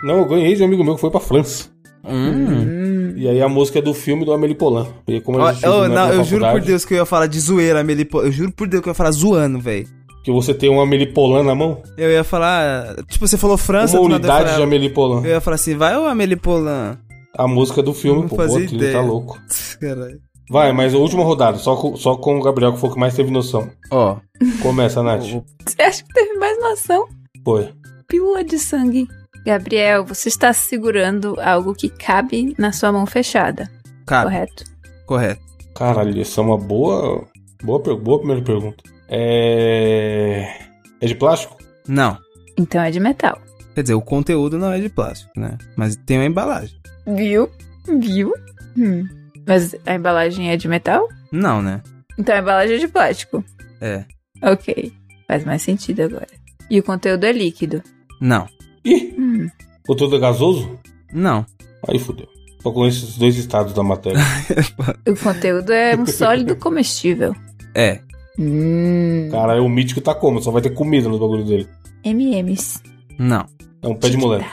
Não, eu ganhei de um amigo meu que foi pra França. Hum. E aí a música é do filme do Amélie Poulain. E como ô, estuda na- não, eu juro por Deus que eu ia falar de zoeira, Melipo. Eu juro por Deus que eu ia falar zoando, velho. Que você tem um Amélie Poulain na mão. Eu ia falar. Tipo, você falou França, uma eu unidade de falar- Amélie Poulain. Eu ia falar assim, vai ô Amélie Poulain. A música do filme, pô. Pô, ideia. tá louco. (laughs) Caralho. Vai, mas a última rodada. Só com, só com o Gabriel, que foi o que mais teve noção. Ó, Começa, Nath. Você acha que teve mais noção? Foi. Pílula de sangue. Gabriel, você está segurando algo que cabe na sua mão fechada, cara, correto? correto. Caralho, essa é uma boa. Boa, boa primeira pergunta. É. É de plástico? Não. Então é de metal. Quer dizer, o conteúdo não é de plástico, né? Mas tem uma embalagem. Viu? Viu? Hum. Mas a embalagem é de metal? Não, né? Então a embalagem é de plástico. É. Ok. Faz mais sentido agora. E o conteúdo é líquido. Não. Ih, Hum. conteúdo é gasoso? Não. Aí fudeu. Só com esses dois estados da matéria. (laughs) O conteúdo é um sólido comestível. É. Hum. Cara, o mítico tá como? Só vai ter comida no bagulho dele. MMs. Não. É um pé de moleque.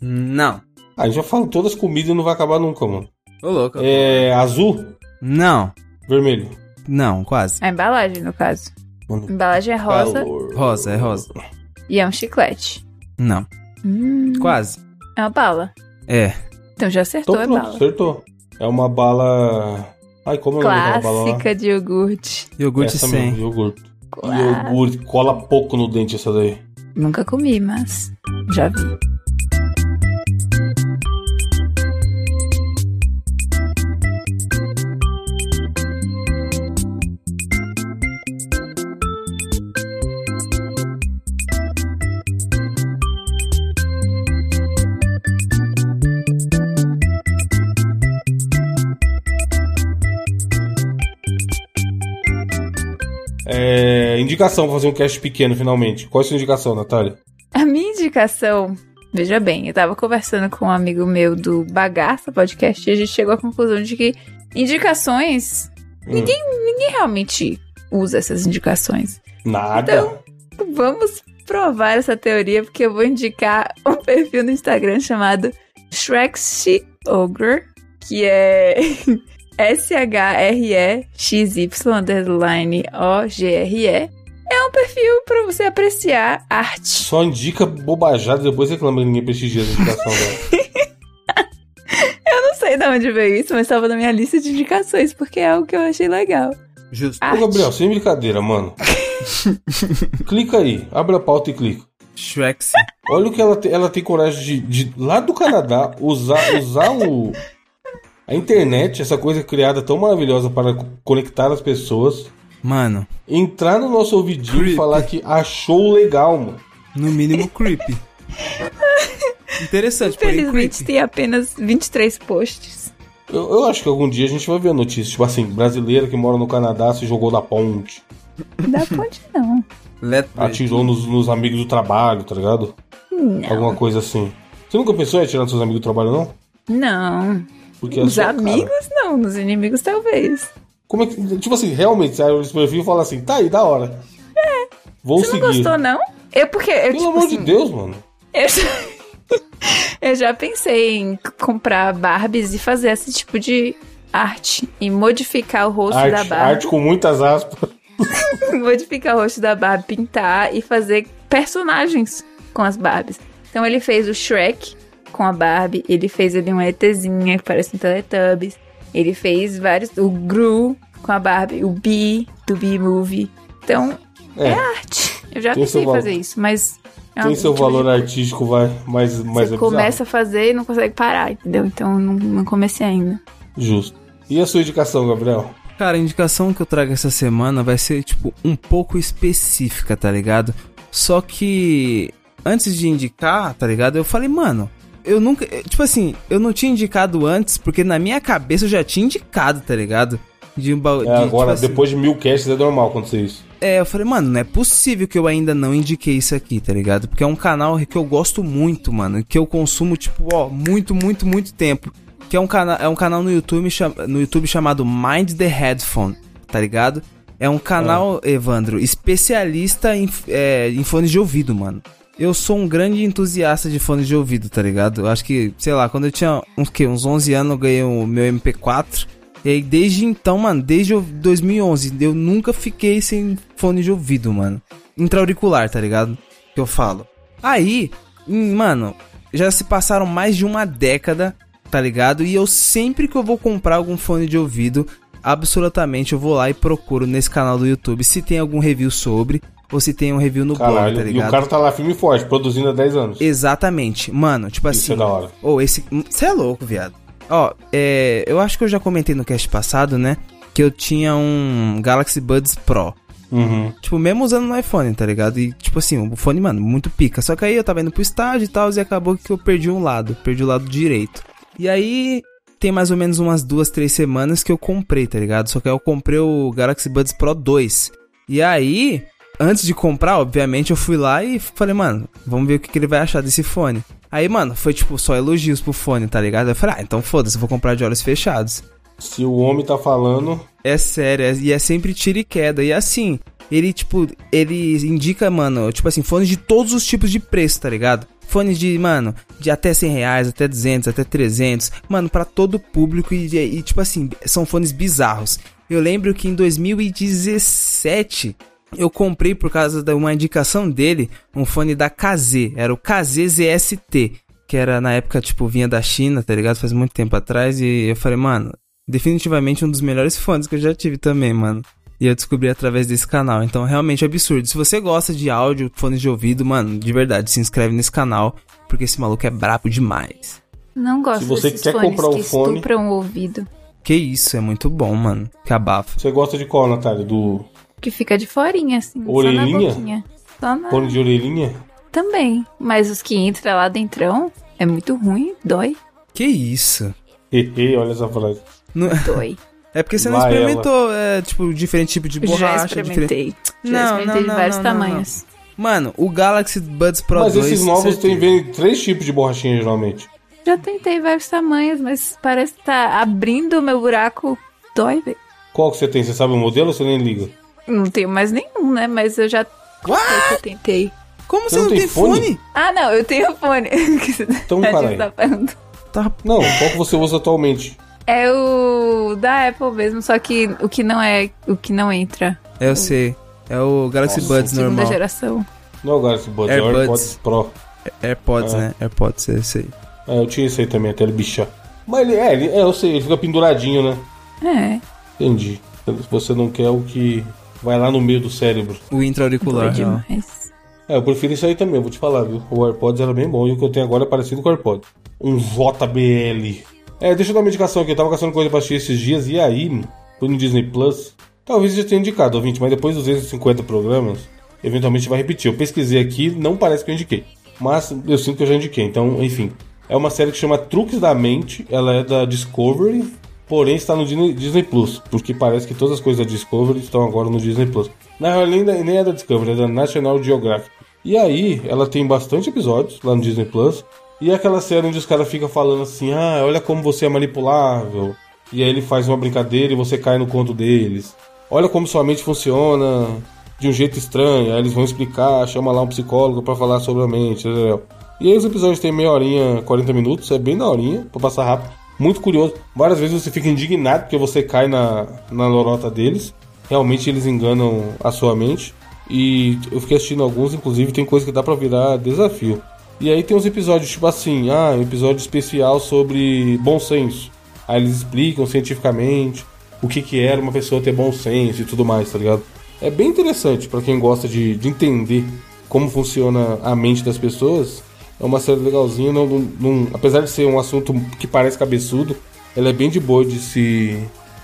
Não. Ah, a gente já fala todas as comidas e não vai acabar nunca, mano. Ô, louco. É azul? Não. Vermelho. Não, quase. A embalagem, no caso. Mano, A embalagem é rosa calor. Rosa, é rosa. e é um chiclete. Não. Hum. Quase. É uma bala. É. Então já acertou, Então é pronto, bala. acertou. É uma bala. Ai, como é o nome bala? Clássica de iogurte. Iogurte Essa 100. mesmo, iogurte. Claro. Iogurte, cola pouco no dente essa daí. Nunca comi, mas já vi. Indicação pra fazer um cast pequeno, finalmente. Qual é a sua indicação, Natália? A minha indicação, veja bem, eu tava conversando com um amigo meu do Bagaça Podcast e a gente chegou à conclusão de que indicações, Hum. ninguém, ninguém realmente usa essas indicações. Nada. Então- Vamos provar essa teoria porque eu vou indicar um (laughs) perfil no Instagram chamado Shrexy Ogre, que é (laughs) S-H-R-E-X-Y underline O-G-R-E. É um perfil pra você apreciar arte. Só indica bobajada e depois reclama que ninguém prestigia a indicação dela. (laughs) Eu não sei de onde veio isso, mas estava na minha lista de indicações porque é algo que eu achei legal. Justo. Ô. Gabriel, sem brincadeira, mano. (laughs) clica aí, abre a pauta e clica. Shrek. Olha o que ela tem, ela tem coragem de, de lá do Canadá usar, usar o, a internet, essa coisa criada tão maravilhosa para co- conectar as pessoas, Mano, entrar no nosso ouvidinho e Creepy. falar que achou legal, mano. no mínimo creepy. (laughs) Interessante, porém Infelizmente creepy. tem apenas 23 posts. Eu, eu acho que algum dia a gente vai ver a notícia, tipo assim, brasileira que mora no Canadá se jogou da ponte, Da ponte não. Atirou nos, nos amigos do trabalho, tá ligado? Não. Alguma coisa assim. Você nunca pensou em atirar nos seus amigos do trabalho, não? Não. Porque Os só, cara, amigos não, nos inimigos talvez. Como é que. Tipo assim, realmente, abre esse perfil e fala assim, tá aí, da hora. É. Vou Você não seguir. gostou, não? Eu porque. Eu, Pelo tipo, amor assim, de Deus, mano. Eu já... (laughs) eu já pensei em comprar Barbies e fazer esse tipo de arte. E modificar o rosto da Arte, Barbie. arte com muitas aspas. (laughs) modificar o rosto da Barbie, pintar e fazer personagens com as Barbies. Então ele fez o Shrek com a Barbie, ele fez ali uma ETzinha que parece um Teletubbies, ele fez vários, o Gru com a Barbie, o Bee do Bee Movie. Então, é, É. arte. Eu já pensei fazer isso, mas... é Tem seu valor artístico, vai, mas, mas Você é começa a fazer e não consegue parar, entendeu? Então não, não comecei ainda. Justo. E a sua indicação, Gabriel? Cara, a indicação que eu trago essa semana vai ser, tipo, um pouco específica, tá ligado? Só que antes de indicar, tá ligado? Eu falei, mano, eu nunca. eh, Tipo assim, eu não tinha indicado antes, porque na minha cabeça eu já tinha indicado, tá ligado? De, um ba- de, É, agora, tipo assim, depois de mil casts, é normal acontecer isso. É, eu falei, mano, não é possível que eu ainda não indiquei isso aqui, tá ligado? Porque é um canal que eu gosto muito, mano. Que eu consumo, tipo, ó, muito, muito, muito tempo. Que é um, cana é um canal no YouTube, no YouTube chamado Mind the Headphone, tá ligado? É um canal, Evandro, especialista em, é, em fones de ouvido, mano. Eu sou um grande entusiasta de fones de ouvido, tá ligado? Eu acho que, sei lá, quando eu tinha uns, que, uns 11 anos eu ganhei o meu MP4. E aí, desde então, mano, desde o 2011, eu nunca fiquei sem fone de ouvido, mano. Intra-auricular, tá ligado? Que eu falo. Aí, hum, mano, já se passaram mais de uma década, tá ligado? E eu sempre que eu vou comprar algum fone de ouvido, absolutamente eu vou lá e procuro nesse canal do YouTube se tem algum review sobre, ou se tem um review no blog, Caralho, tá e ligado? o cara tá lá firme e forte, produzindo há 10 anos. Exatamente. Mano, tipo Isso assim. é da hora. Ô, esse. Você é louco, viado. Ó, é. Eu acho que eu já comentei no cast passado, né? Que eu tinha um Galaxy Buds Pro. Uhum. Tipo, mesmo usando no iPhone, tá ligado? E, tipo assim, o fone, mano, muito pica. Só que aí eu tava indo pro estádio e tal, e acabou que eu perdi um lado. Perdi o lado direito. E aí, tem mais ou menos umas duas, três semanas que eu comprei, tá ligado? Só que aí eu comprei o Galaxy Buds Pro 2. E aí, antes de comprar, obviamente, eu fui lá e falei, mano, vamos ver o que, que ele vai achar desse fone. Aí, mano, foi tipo só elogios pro fone, tá ligado? Eu falei, ah, então foda-se, vou comprar de olhos fechados. Se o homem tá falando, É sério, é- e é sempre tiro e queda. E assim, ele, tipo, ele indica, mano, tipo assim, fones de todos os tipos de preço, tá ligado? Fones de, mano, de até 100 reais, até 200, até 300, mano, pra todo público e, e, tipo assim, são fones bizarros. Eu lembro que em 2017 eu comprei por causa de uma indicação dele um fone da KZ, era o KZ ZST, que era na época, tipo, vinha da China, tá ligado? Faz muito tempo atrás e eu falei, mano, definitivamente um dos melhores fones que eu já tive também, mano. E eu descobri através desse canal. Então, realmente é absurdo. Se você gosta de áudio, fones de ouvido, mano, de verdade, se inscreve nesse canal, porque esse maluco é brabo demais. Não gosto Se você desses quer fones comprar um que fone- estupram o ouvido. Que isso, é muito bom, mano. Que abafa. você gosta de qual, Natália? Do Que fica de forinha, assim. Só Orelhinha? na boquinha. Só na... fone de orelhinha? Também. Mas os que entram lá dentrão é muito ruim. Dói. Que isso. Hehe, olha essa frase. Não- Dói. (laughs) É porque você não Lá experimentou, é, tipo, diferente tipo de Já borracha. experimentei. diferente- Já Não, experimentei não, de não, vários não, não, tamanhos. Mano, o Galaxy Buds Pro Mas 2... esses novos tem vem três tipos de borrachinha, geralmente. Já tentei vários tamanhos, mas parece que tá abrindo o meu buraco. Dói, velho. Qual que você tem? Você sabe o modelo ou você nem liga? Não tenho mais nenhum, né? Mas eu já What? eu tentei. Como você Você não, tem tem fone? fone? Ah, não, eu tenho fone. (laughs) Então, caralho. tá falando. Tá... Não, qual que você usa atualmente? É o da Apple mesmo, só que o que não é, o que não entra. Eu sei. É o Galaxy Nossa. Buds Segunda normal. geração. Não é o Galaxy Buds, é o AirPods. AirPods Pro. AirPods, É. né? AirPods, eu sei. É, eu tinha esse aí também, até ele bichar. Mas ele, é, ele, é, eu sei, ele fica penduradinho, né? É, Entendi. Se você não quer o que vai lá no meio do cérebro. O intra-auricular, demais. É, eu prefiro isso aí também, eu vou te falar, viu? O AirPods era bem bom e o que eu tenho agora é parecido com o AirPods. Um JBL. É, deixa eu dar uma indicação aqui. Eu tava caçando coisa pra assistir esses dias e aí, fui no Disney Plus. Talvez eu já tenha indicado, ouvinte, mas depois dos 250 programas, eventualmente vai repetir. Eu pesquisei aqui, não parece que eu indiquei. Mas eu sinto que eu já indiquei. Então, enfim. É uma série que chama Truques da Mente. Ela é da Discovery, porém está no Disney, Plus. Porque parece que todas as coisas da Discovery estão agora no Disney Plus. Na real, nem, é da Discovery, é da National Geographic. E aí, ela tem bastante episódios lá no Disney Plus. E é aquela série onde os caras ficam falando assim: ah, olha como você é manipulável. E aí ele faz uma brincadeira e você cai no conto deles. Olha como sua mente funciona de um jeito estranho. Aí eles vão explicar, chama lá um psicólogo pra falar sobre a mente. E aí os episódios têm meia horinha, 40 minutos, é bem da horinha, pra passar rápido. Muito curioso. Várias vezes você fica indignado porque você cai na, na lorota deles. realmente eles enganam a sua mente. E eu fiquei assistindo alguns, inclusive tem coisa que dá pra virar desafio. E aí tem uns episódios tipo assim, ah, episódio especial sobre bom senso. Aí eles explicam cientificamente o que que era uma pessoa ter bom senso e tudo mais, tá ligado? É bem interessante pra quem gosta de, de entender como funciona a mente das pessoas. É uma série legalzinha, não, não- apesar de ser um assunto que parece cabeçudo, ela é bem de boa de se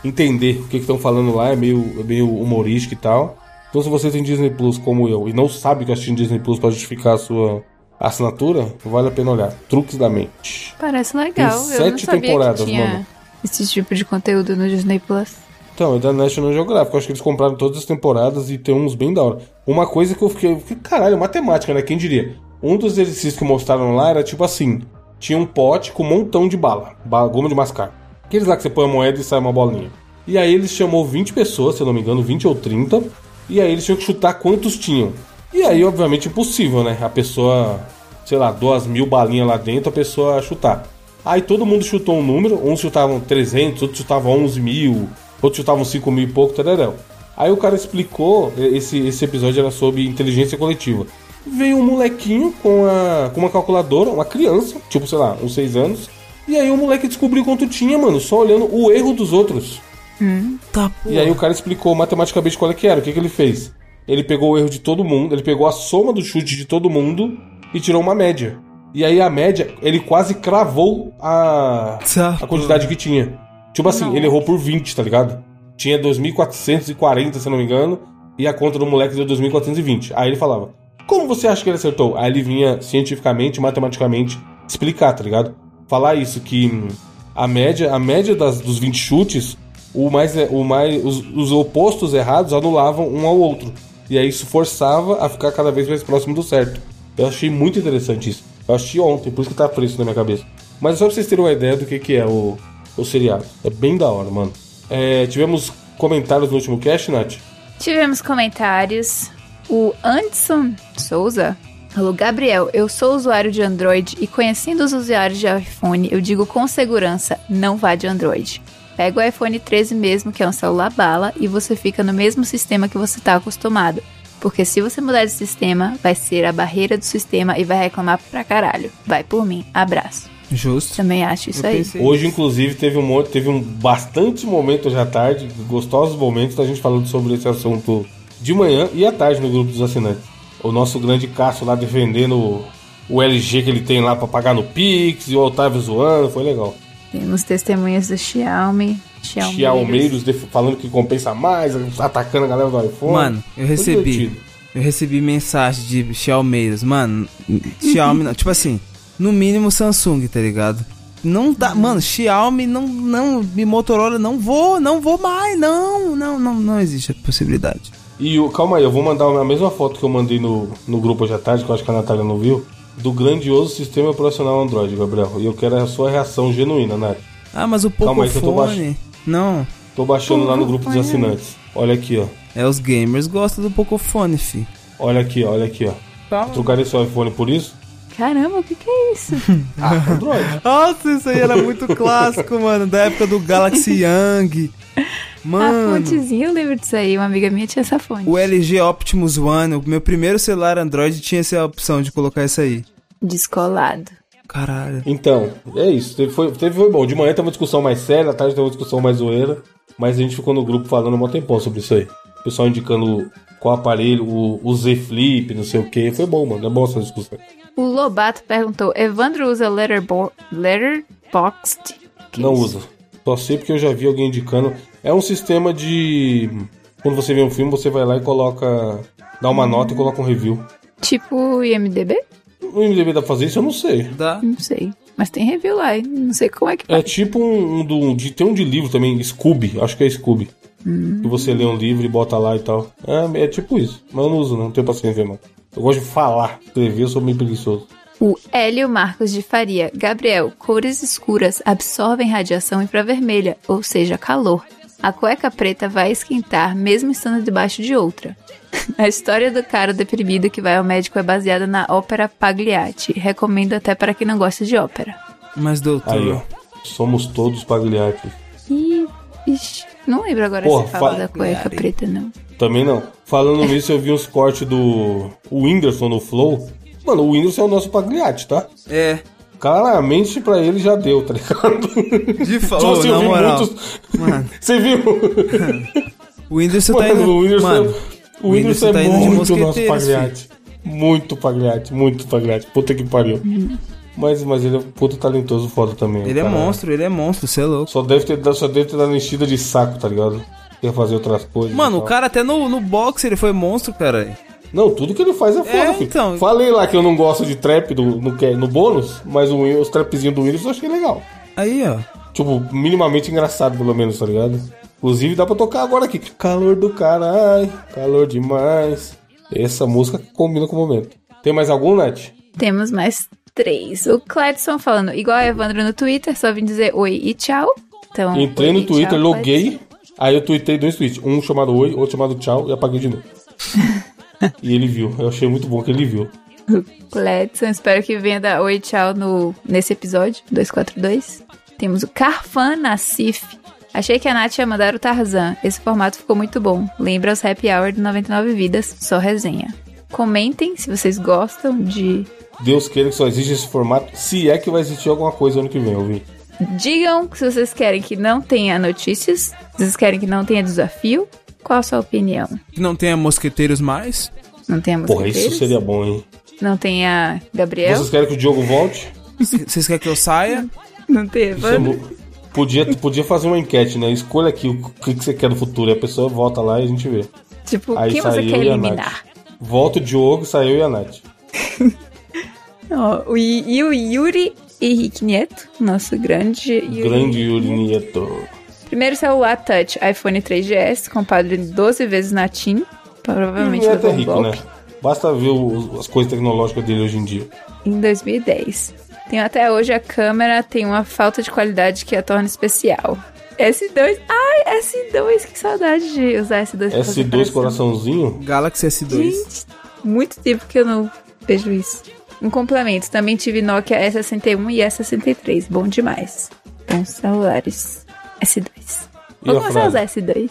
entender o que estão falando lá, é meio, é meio humorístico e tal. Então se você tem Disney Plus como eu e não sabe que assistir Disney Plus pra justificar a sua assinatura, vale a pena olhar. Truques da mente. Parece legal. Tem eu sete temporadas, mano. esse tipo de conteúdo no Disney Plus. Então, é da National Geographic. Eu acho que eles compraram todas as temporadas e tem uns bem da hora. Uma coisa que eu fiquei, Caralho, matemática, né? Quem diria? Um dos exercícios que mostraram lá era tipo assim: tinha um pote com um montão de bala, ba- goma de mascar. Aqueles lá que você põe a moeda e sai uma bolinha. E aí eles chamou 20 pessoas, se eu não me engano, 20 ou 30. E aí eles tinham que chutar quantos tinham. E aí, obviamente, impossível, né? A pessoa, sei lá, duas mil balinhas lá dentro, a pessoa chutar. Aí todo mundo chutou um número, uns chutavam 300, outros chutavam 11 mil, outros chutavam 5 mil e pouco, tararão. Aí o cara explicou, esse, esse episódio era sobre inteligência coletiva. Veio um molequinho com, a, com uma calculadora, uma criança, tipo, sei lá, uns 6 anos. E aí o moleque descobriu quanto tinha, mano, só olhando o erro dos outros. Tá, E aí o cara explicou matematicamente qual é que era, o que, que ele fez. Ele pegou o erro de todo mundo, ele pegou a soma do chute de todo mundo e tirou uma média. E aí a média, ele quase cravou a, Tá, a quantidade que tinha. Tipo assim, ele errou por 20, tá ligado? Tinha 2.440, se eu não me engano, e a conta do moleque deu 2.420. Aí ele falava, como você acha que ele acertou? Aí ele vinha cientificamente, matematicamente, explicar, tá ligado? Falar isso, que hum, a média, a média das, dos 20 chutes, o mais, o mais, os, os opostos errados anulavam um ao outro. E aí isso forçava a ficar cada vez mais próximo do certo. Eu achei muito interessante isso. Eu assisti ontem, por isso que tá fresco na minha cabeça. Mas é só pra vocês terem uma ideia do que, que é o, o seriado. É bem da hora, mano. É, tivemos comentários no último cast, Nath? Tivemos comentários. O Anderson Souza falou: Gabriel, eu sou usuário de Android e conhecendo os usuários de iPhone, eu digo com segurança: não vá de Android. Pega o iPhone 13 mesmo, que é um celular bala, e você fica no mesmo sistema que você está acostumado. Porque se você mudar de sistema, vai ser a barreira do sistema e vai reclamar pra caralho. Vai por mim. Abraço. Justo. Também acho isso Eu aí. Hoje, inclusive, teve um monte, teve um bastante momento hoje à tarde, gostosos momentos da gente falando sobre esse assunto de manhã e à tarde no grupo dos assinantes. O nosso grande Cássio lá defendendo o, LG que ele tem lá pra pagar no Pix e o Otávio zoando, foi legal. Temos testemunhas do Xiaomi. Xiaomi. Xiaomeiros falando que compensa mais, atacando a galera do iPhone. Mano, eu recebi. divertido. Eu recebi mensagem de Xiaomeiros. Mano, Xiaomi não. Tipo assim, no mínimo Samsung, tá ligado? Não dá. Mano, Xiaomi não. não e Motorola não vou, não vou mais. Não, não, não, não existe a possibilidade. E o, calma aí, eu vou mandar a mesma foto que eu mandei no, no grupo hoje à tarde, que eu acho que a Natália não viu, do grandioso sistema operacional Android, Gabriel. E eu quero a sua reação genuína, Nath. Ah, mas o Calma aí que eu tô Pocophone. Não. Tô baixando lá no grupo dos assinantes. Olha aqui, ó. É, os gamers gostam do Pocophone, fi. Olha aqui, ó, olha aqui, ó. Trocaria seu iPhone por isso? Caramba, o que, que é isso? (laughs) Ah, Android. Nossa, isso aí era muito clássico, mano. Da época do Galaxy Young. A Mano. fontezinha, eu lembro disso aí. Uma amiga minha tinha essa fonte. O LG Optimus One, o meu primeiro celular Android tinha essa opção de colocar isso aí. Descolado. Caralho. Então, é isso. Teve, foi, teve, foi bom. De manhã teve uma discussão mais séria, à tarde teve uma discussão mais zoeira. Mas a gente ficou no grupo falando um bom tempão sobre isso aí. O pessoal indicando qual aparelho, o, o Z Flip, não sei o que. Foi bom, mano. É bom essa discussão. O Lobato perguntou: Evandro usa letterbo Letterboxd? Que Não isso? usa. Só sei porque eu já vi alguém indicando. É um sistema de. Quando você vê um filme, você vai lá e coloca. dá uma nota e coloca um review. Tipo IMDB? No IMDB dá pra fazer isso? Eu não sei. Dá. Não sei. Mas tem review lá, hein? não sei como é que É faz. tipo um, um do. De, tem um de livro também, Scooby, acho que é Scooby. Que você lê um livro e bota lá e tal. É, é tipo isso. Mas eu não uso, não, não tenho paciência, não. Eu gosto de falar, escrever, eu sou meio preguiçoso. O Hélio Marcos de Faria. Gabriel, cores escuras absorvem radiação infravermelha, ou seja, calor. A cueca preta vai esquentar mesmo estando debaixo de outra. (laughs) A história do cara deprimido que vai ao médico é baseada na ópera Pagliatti. Recomendo até para quem não gosta de ópera. Mas, doutor. Aí, ó. Somos todos pagliati. Ih, ixi. Não lembro agora Porra, se fala fa- da cueca preta, não. Também não. Falando (laughs) nisso, eu vi os cortes do o Whindersson no Flow. Mano, o Whindersson é o nosso Pagliatti, tá? É. Claramente pra ele já deu, tá ligado? De (laughs) Tipo falar, assim, na moral. muitos. Mano, (laughs) Você viu? (laughs) o Whindersson tá indo... o Whindersson, Mano, o Whindersson tá é indo de muito nosso Pagliatti. Muito Pagliatti, muito Pagliatti. Puta que pariu. Mas, mas ele é um puta talentoso foda também. Ele é cara. monstro, ele é monstro, você é louco. Só deve, ter, dado- só deve ter dado enchida de saco, tá ligado? Quer fazer outras coisas. Mano, o cara até no, no boxe ele foi monstro, cara. Não, tudo que ele faz é foda, É, filho. então. Falei lá que eu não gosto de trap do, no, que- no bônus, mas o, os trapzinhos do Whindersson eu achei legal. Aí, ó. Tipo, minimamente engraçado, pelo menos, tá ligado? Inclusive, dá pra tocar agora aqui. Calor do caralho, calor demais. Essa música combina com o momento. Tem mais algum, Nath? Temos mais três. O Cledson falando, igual a Evandro no Twitter, só vim dizer oi e tchau. Então, Entrei no Twitter, tchau, loguei, aí eu tuitei dois tweets. Um chamado oi, outro chamado tchau, e apaguei de novo. (laughs) e ele viu. Eu achei muito bom que ele viu. Cledson, espero que venha dar oi tchau no, nesse episódio, 242. Temos o Carfan Nassif. Achei que a Nath ia mandar o Tarzan. Esse formato ficou muito bom. Lembra os Happy Hour do 99 Vidas, só resenha. Comentem se vocês gostam de. Deus queira que só existe esse formato, se é que vai existir alguma coisa ano que vem, eu vi. Digam se vocês querem que não tenha notícias, se vocês querem que não tenha desafio. Qual a sua opinião? Que não tenha mosqueteiros mais. Não tenha Porra, isso mosqueteiros? seria bom, hein? Não tenha Gabriel? Vocês querem que o Diogo volte? Vocês querem que eu saia? (laughs) Não tenha Isso é Evandro? podia, podia fazer uma enquete, né? Escolha aqui o que que você quer do futuro. E a pessoa volta lá e a gente vê. Tipo, Aí quem você quer e eliminar? Volta o Diogo, saiu e a Nath. (laughs) Ó, o I- e o Yuri Henrique Nieto, nosso grande Yuri. Grande Yuri Nieto. Primeiro celular touch, iPhone 3GS, comprado em 12 vezes na TIM. Provavelmente levou é um rico, golpe. né? Basta ver os- as coisas tecnológicas dele hoje em dia. Em 2010. Tem até hoje a câmera tem uma falta de qualidade que a torna especial. S2. Ai, S2, que saudade de usar S2 pra fazer S2 coração. coraçãozinho. Galaxy S2. Gente, muito tempo que eu não vejo isso. Um complemento, também tive Nokia S61 e S63, bom demais. Bons celulares. S2. E a Vamos começar a usar frase? S2.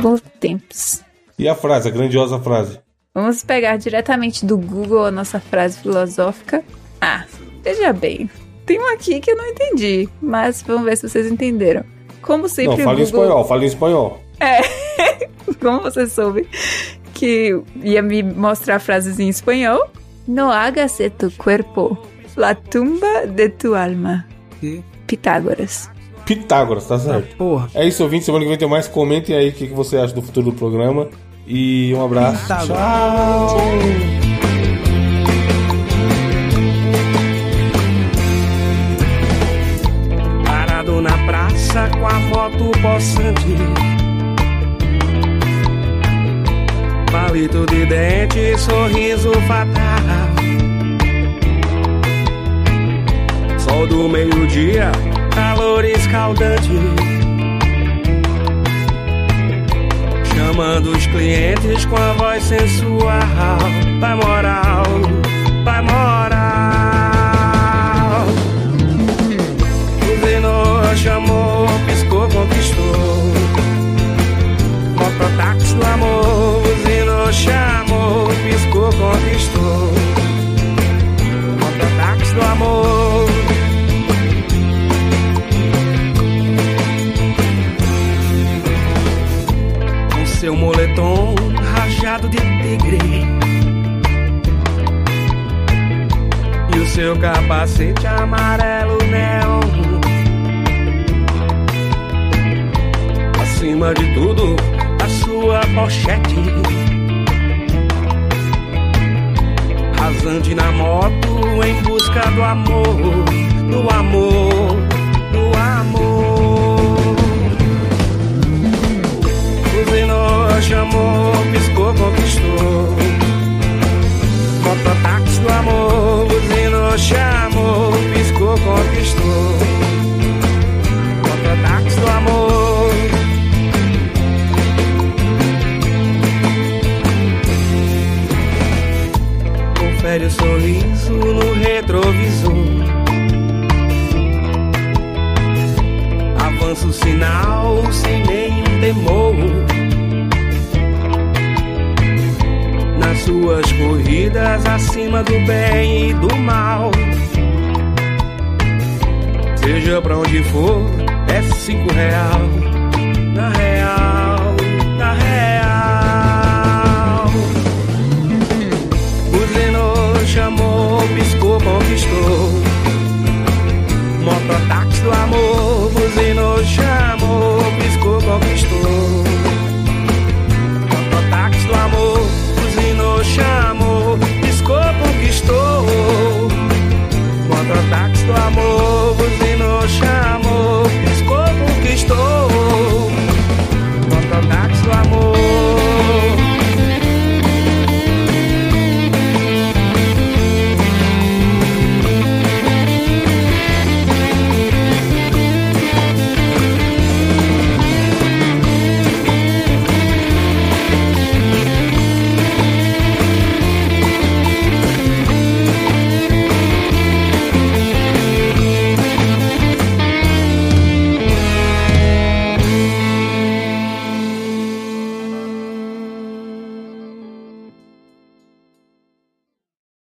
Bons tempos. E a frase, a grandiosa frase. Vamos pegar diretamente do Google a nossa frase filosófica. Ah, veja bem. Tem um aqui que eu não entendi, mas vamos ver se vocês entenderam. Como sempre, Não, fala em Google... espanhol, fala em espanhol. (laughs) Como você soube que ia me mostrar frases em espanhol? No hagas de tu cuerpo la tumba de tu alma. Que? Pitágoras. Pitágoras, tá certo? Porra. É isso, ouvinte. Semana que vem tem mais. Comentem aí o que que você acha do futuro do programa. E um abraço. Pitágoras. Tchau. Parado na praça com a moto possante Palito de dente, sorriso fatal Sol do meio-dia, calor escaldante Chamando os clientes com a voz sensual Vai moral, vai moral Buzinou, chamou, piscou, conquistou. Mototáxi do amor, buzinou, chamou, piscou, conquistou. Mototáxi do amor. Seu moletom rajado de tigre. E o seu capacete amarelo neon. Acima de tudo, a sua pochete. Rasante na moto em busca do amor Do amor, Chamou, piscou, conquistou Mototáxi do amor, buzinou, chamou, piscou, conquistou. Mototáxi do amor. Confere o sorriso no retrovisor. Avança o sinal sem nenhum temor. suas corridas acima do bem e do mal. Seja pra onde for, é cinco real. Na real, na real. Buzinou, chamou, piscou, conquistou. Mototáxi do amor, buzinou, chamou.